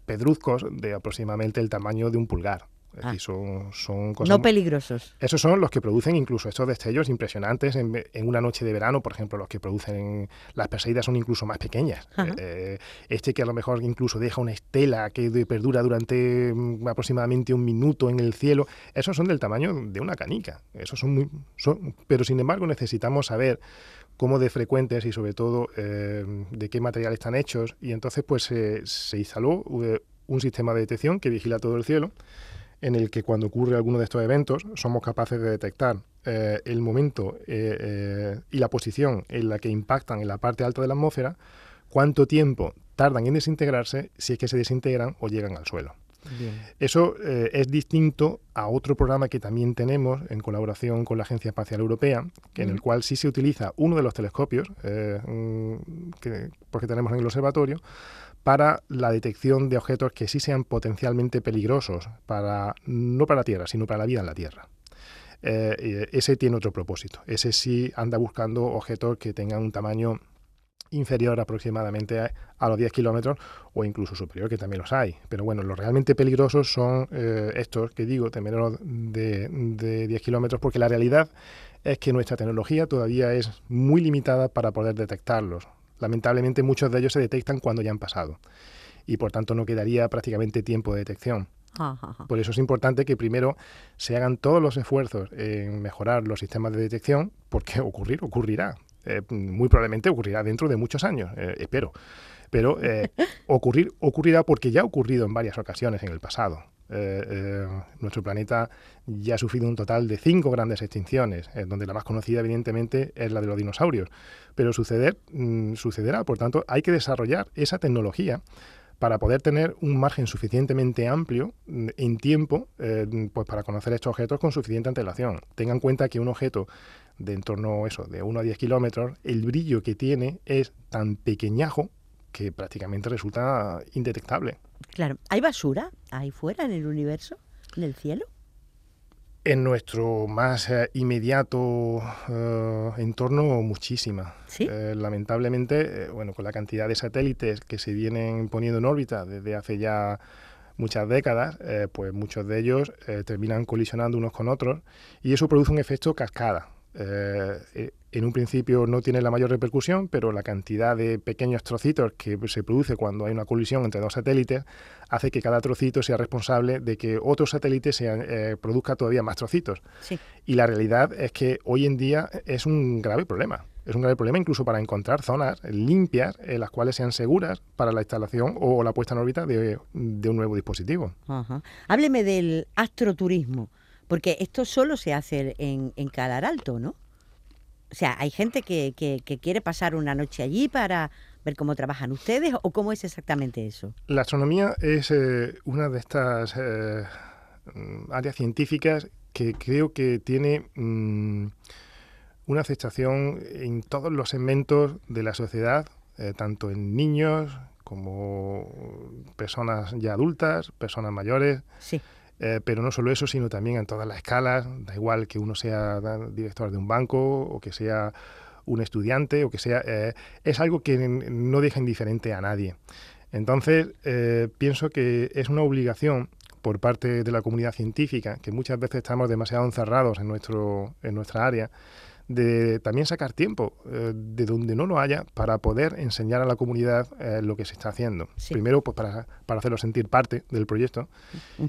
pedruzcos de aproximadamente el tamaño de un pulgar Ah. Es decir, son, son cosas... No peligrosos. Esos son los que producen incluso estos destellos impresionantes en, en una noche de verano, por ejemplo, los que producen las Perseidas son incluso más pequeñas. Ajá. Eh, este que a lo mejor incluso deja una estela que perdura durante mm, aproximadamente un minuto en el cielo, esos son del tamaño de una canica. Esos son muy, son- pero sin embargo necesitamos saber cómo de frecuentes y sobre todo eh, de qué material están hechos y entonces pues se- se instaló eh, un sistema de detección que vigila todo el cielo en el que cuando ocurre alguno de estos eventos somos capaces de detectar eh, el momento eh, eh, y la posición en la que impactan en la parte alta de la atmósfera, cuánto tiempo tardan en desintegrarse si es que se desintegran o llegan al suelo. Bien. Eso eh, es distinto a otro programa que también tenemos en colaboración con la Agencia Espacial Europea, que en el cual sí se utiliza uno de los telescopios eh, mm, que, pues, que tenemos en el observatorio para la detección de objetos que sí sean potencialmente peligrosos, para, no para la Tierra, sino para la vida en la Tierra. Eh, y ese tiene otro propósito. Ese sí anda buscando objetos que tengan un tamaño inferior aproximadamente a, a los 10 kilómetros o incluso superior, que también los hay. Pero bueno, los realmente peligrosos son eh, estos que digo, de menos de, de 10 kilómetros, porque la realidad es que nuestra tecnología todavía es muy limitada para poder detectarlos. Lamentablemente muchos de ellos se detectan cuando ya han pasado y por tanto no quedaría prácticamente tiempo de detección. Ajá, ajá. Por eso es importante que primero se hagan todos los esfuerzos en mejorar los sistemas de detección, porque ocurrir ocurrirá. Eh, muy probablemente ocurrirá dentro de muchos años, eh, espero. Pero eh, ocurrir ocurrirá porque ya ha ocurrido en varias ocasiones en el pasado. Eh, eh, nuestro planeta ya ha sufrido un total de cinco grandes extinciones, eh, donde la más conocida evidentemente es la de los dinosaurios. Pero suceder, mm, sucederá, por tanto, hay que desarrollar esa tecnología para poder tener un margen suficientemente amplio mm, en tiempo pues para conocer estos objetos con suficiente antelación. Tengan en cuenta que un objeto de en torno eso, de 1 a 10 kilómetros, el brillo que tiene es tan pequeñajo que prácticamente resulta indetectable. Claro. ¿Hay basura ahí fuera en el universo? ¿En el cielo? En nuestro más eh, inmediato eh, entorno, muchísima. ¿Sí? Eh, lamentablemente, bueno, con la cantidad de satélites que se vienen poniendo en órbita desde hace ya muchas décadas, pues muchos de ellos terminan colisionando unos con otros y eso produce un efecto cascada. Eh, eh, en un principio no tiene la mayor repercusión, pero la cantidad de pequeños trocitos que se produce cuando hay una colisión entre dos satélites hace que cada trocito sea responsable de que otro satélite sea, eh, produzca todavía más trocitos. Sí. Y la realidad es que hoy en día es un grave problema. Es un grave problema incluso para encontrar zonas limpias en las cuales sean seguras para la instalación o la puesta en órbita de, de un nuevo dispositivo. Ajá. Hábleme del astroturismo, porque esto solo se hace en, en Calar Alto, ¿no? O sea, hay gente que, que- que quiere pasar una noche allí para ver cómo trabajan ustedes o cómo es exactamente eso. La astronomía es eh, una de estas eh, mm, áreas científicas que creo que tiene mm, una aceptación en todos los segmentos de la sociedad, eh, tanto en niños como personas ya adultas, personas mayores, Sí. Eh, pero no solo eso, sino también en todas las escalas, da igual que uno sea director de un banco o que sea un estudiante o que sea, eh, es algo que no deja indiferente a nadie. Entonces, eh, pienso que es una obligación por parte de la comunidad científica, que muchas veces estamos demasiado encerrados en, nuestro, en nuestra área, de también sacar tiempo eh, de donde no lo haya para poder enseñar a la comunidad eh, lo que se está haciendo. Sí. Primero, pues para, para hacerlo sentir parte del proyecto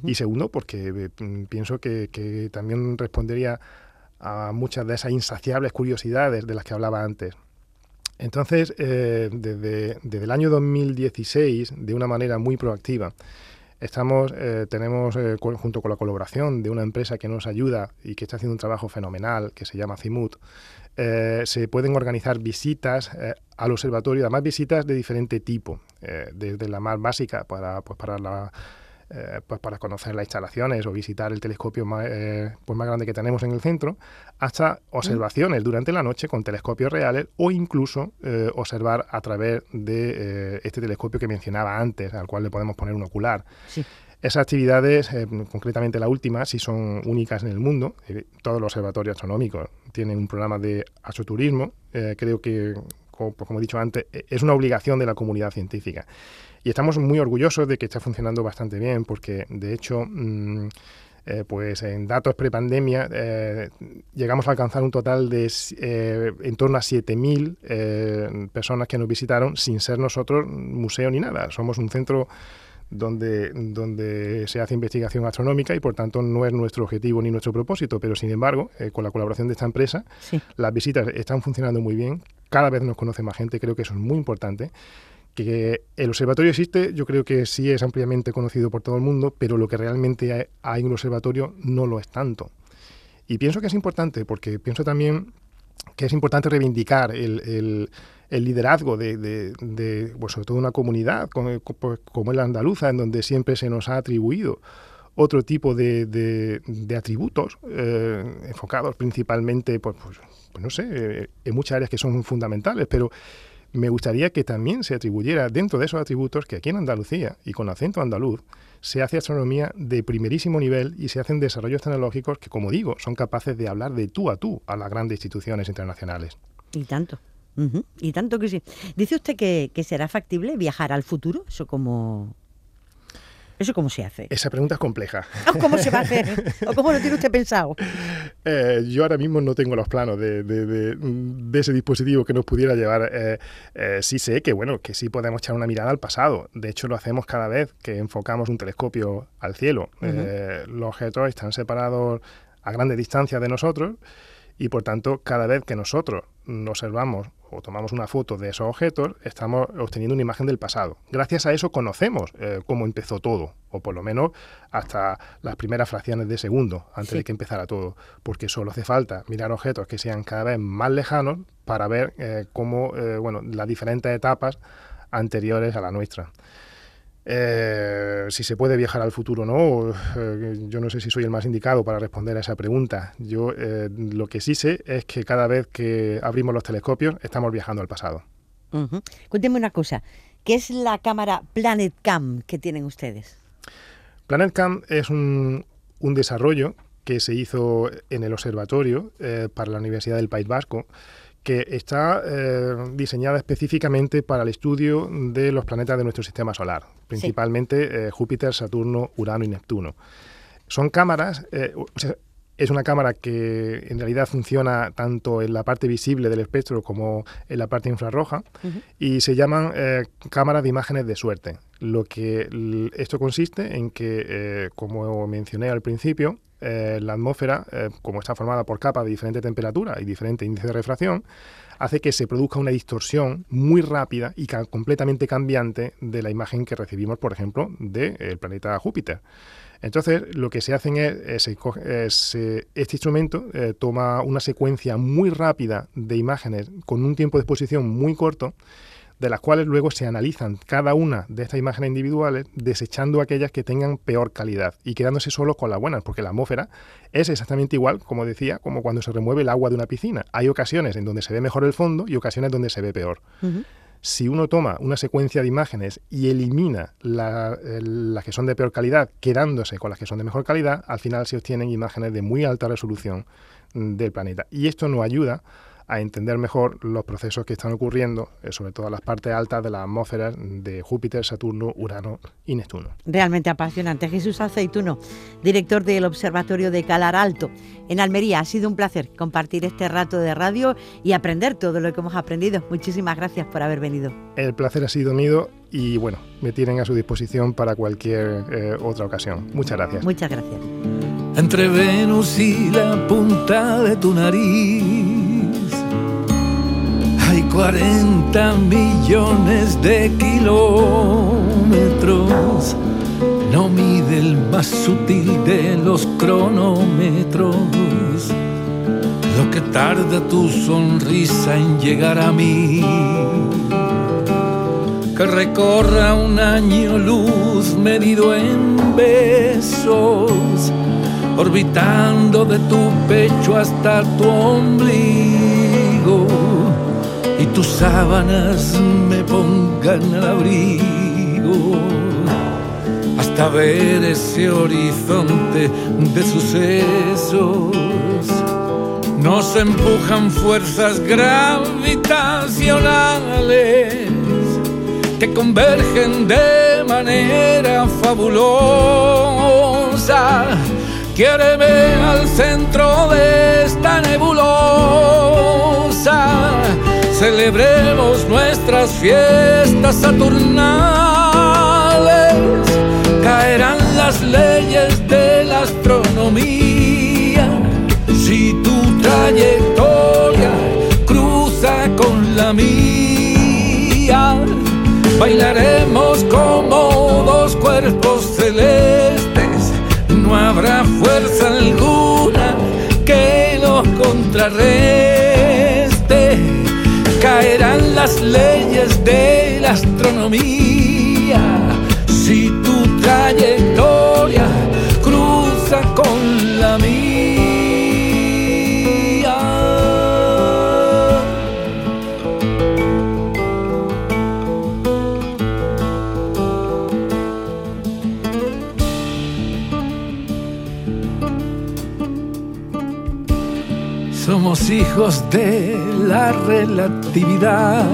y segundo, porque eh, mm, pienso que, que también respondería a muchas de esas insaciables curiosidades de las que hablaba antes. Entonces, eh, desde, desde el año 2016, de una manera muy proactiva, estamos, eh, tenemos, eh, junto con la colaboración de una empresa que nos ayuda y que está haciendo un trabajo fenomenal, que se llama Cimut, eh, se pueden organizar visitas eh, al observatorio, además visitas de diferente tipo, desde la más básica para, pues, para la eh, pues para conocer las instalaciones o visitar el telescopio más, eh, pues más grande que tenemos en el centro, hasta observaciones durante la noche con telescopios reales o incluso eh, observar a través de este telescopio que mencionaba antes, al cual le podemos poner un ocular. Sí. Esas actividades, eh, concretamente la última, sí son únicas en el mundo. Eh, todos los observatorios astronómicos tienen un programa de astroturismo. Eh, creo que, como, pues como he dicho antes, eh, es una obligación de la comunidad científica. Y estamos muy orgullosos de que está funcionando bastante bien, porque de hecho mm, eh, pues en datos prepandemia eh, llegamos a alcanzar un total de eh, en torno a 7.000 personas que nos visitaron sin ser nosotros museo ni nada. Somos un centro donde, donde se hace investigación astronómica y por tanto no es nuestro objetivo ni nuestro propósito, pero sin embargo, con la colaboración de esta empresa, las visitas están funcionando muy bien, cada vez nos conoce más gente, creo que eso es muy importante que el observatorio existe, yo creo que sí es ampliamente conocido por todo el mundo, pero lo que realmente hay en un observatorio no lo es tanto. Y pienso que es importante, porque pienso también que es importante reivindicar el, liderazgo de, pues sobre todo una comunidad como, pues, como es la andaluza, en donde siempre se nos ha atribuido otro tipo de, atributos eh, enfocados principalmente, pues, pues, pues no sé, eh, en muchas áreas que son fundamentales, pero me gustaría que también se atribuyera dentro de esos atributos que aquí en Andalucía y con acento andaluz se hace astronomía de primerísimo nivel y se hacen desarrollos tecnológicos que, como digo, son capaces de hablar de tú a tú a las grandes instituciones internacionales. Y tanto. Y tanto que sí. Dice usted que, que será factible viajar al futuro, eso como, ¿Eso cómo se hace? Esa pregunta es compleja. Ah, ¿Cómo se va a hacer? ¿O cómo lo tiene usted pensado? Eh, yo ahora mismo no tengo los planos de, ese dispositivo que nos pudiera llevar. Eh, eh, sí sé que, bueno, que sí podemos echar una mirada al pasado. De hecho, lo hacemos cada vez que enfocamos un telescopio al cielo. los objetos están separados a grandes distancias de nosotros y, por tanto, cada vez que nosotros observamos o tomamos una foto de esos objetos, estamos obteniendo una imagen del pasado. Gracias a eso conocemos eh, cómo empezó todo, o por lo menos hasta las primeras fracciones de segundo antes de que empezara todo, porque solo hace falta mirar objetos que sean cada vez más lejanos para ver eh, cómo, eh, bueno, las diferentes etapas anteriores a la nuestra. Eh, si se puede viajar al futuro o no, eh, yo no sé si soy el más indicado para responder a esa pregunta. Yo eh, lo que sí sé es que cada vez que abrimos los telescopios estamos viajando al pasado. Cuénteme una cosa, ¿qué es la cámara PlanetCam que tienen ustedes? PlanetCam es un, un desarrollo que se hizo en el observatorio para la Universidad del País Vasco que está eh, diseñada específicamente para el estudio de los planetas de nuestro sistema solar, principalmente eh, Júpiter, Saturno, Urano y Neptuno. Son cámaras, eh, es una cámara que en realidad funciona tanto en la parte visible del espectro como en la parte infrarroja y se llaman cámaras de imágenes de suerte. Lo que esto consiste en que, como mencioné al principio, eh, la atmósfera, eh, como está formada por capas de diferente temperatura y diferente índice de refracción, hace que se produzca una distorsión muy rápida y completamente cambiante de la imagen que recibimos, por ejemplo, del planeta Júpiter. Entonces, lo que se hace es, este instrumento eh, toma una secuencia muy rápida de imágenes con un tiempo de exposición muy corto de las cuales luego se analizan cada una de estas imágenes individuales, desechando aquellas que tengan peor calidad y quedándose solo con las buenas, porque la atmósfera es exactamente igual, como decía, como cuando se remueve el agua de una piscina. Hay ocasiones en donde se ve mejor el fondo y ocasiones donde se ve peor. Si uno toma una secuencia de imágenes y elimina las que son de peor calidad, quedándose con las que son de mejor calidad, al final se obtienen imágenes de muy alta resolución del planeta. Y esto nos ayuda a entender mejor los procesos que están ocurriendo, eh, sobre todo en las partes altas de las atmósferas de Júpiter, Saturno, Urano y Neptuno. Realmente apasionante. Jesús Aceituno, director del Observatorio de Calar Alto en Almería. Ha sido un placer compartir este rato de radio y aprender todo lo que hemos aprendido. Muchísimas gracias por haber venido. El placer ha sido mío y bueno, me tienen a su disposición para cualquier eh, otra ocasión. Muchas gracias. Muchas gracias. Entre Venus y la punta de tu nariz 40 millones de kilómetros. No mide el más sutil de los cronómetros. Lo que tarda tu sonrisa en llegar a mí. Que recorra un año luz medido en besos, orbitando de tu pecho hasta tu ombligo tus sábanas me pongan al abrigo hasta ver ese horizonte de sucesos. Nos empujan fuerzas gravitacionales que convergen de manera fabulosa Quiéreme al centro de esta nebulosa. Celebremos nuestras fiestas saturnales. Caerán las leyes de la astronomía. Si tu trayectoria cruza con la mía, bailaremos como dos cuerpos celestes no habrá fuerza alguna que los contrarreste. Las leyes de la astronomía. Si tu trayectoria cruza con hijos de la relatividad,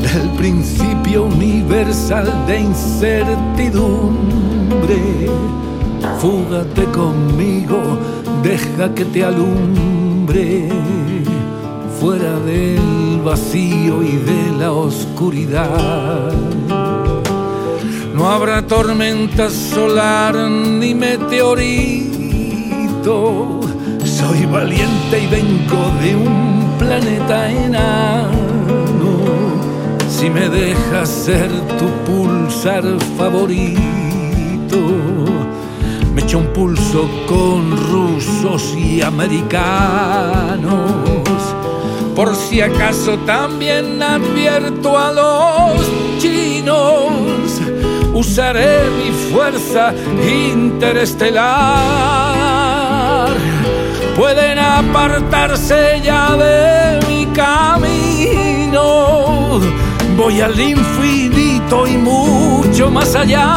del principio universal de incertidumbre. Fúgate conmigo, deja que te alumbre, fuera del vacío y de la oscuridad. No habrá tormenta solar ni meteorito soy valiente y vengo de un planeta enano. Si me dejas ser tu pulsar favorito, me echo un pulso con rusos y americanos. Por si acaso también advierto a los chinos, usaré mi fuerza interestelar pueden apartarse ya de mi camino. Voy al infinito y mucho más allá.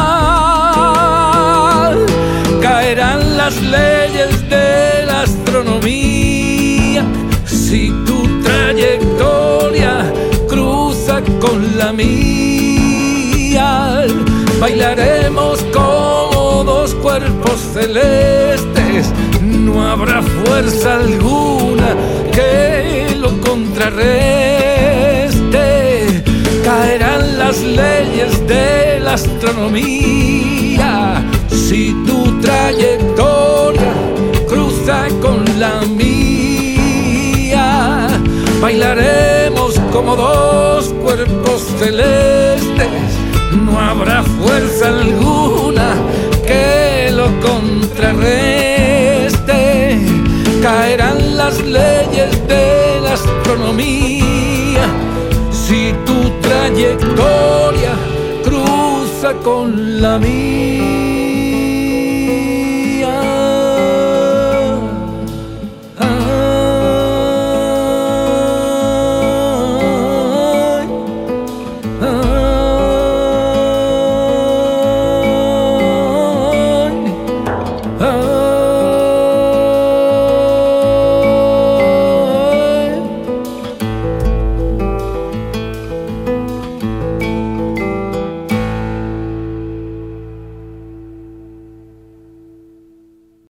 Caerán las leyes de la astronomía si tu trayectoria cruza con la mía. Bailaremos como dos cuerpos celestes no habrá fuerza alguna que lo contrarreste. Caerán las leyes de la astronomía si tu trayectoria cruza con la mía. Bailaremos como dos cuerpos celestes. No habrá fuerza alguna que lo contrarreste. Caerán las leyes de la astronomía si tu trayectoria cruza con la mía.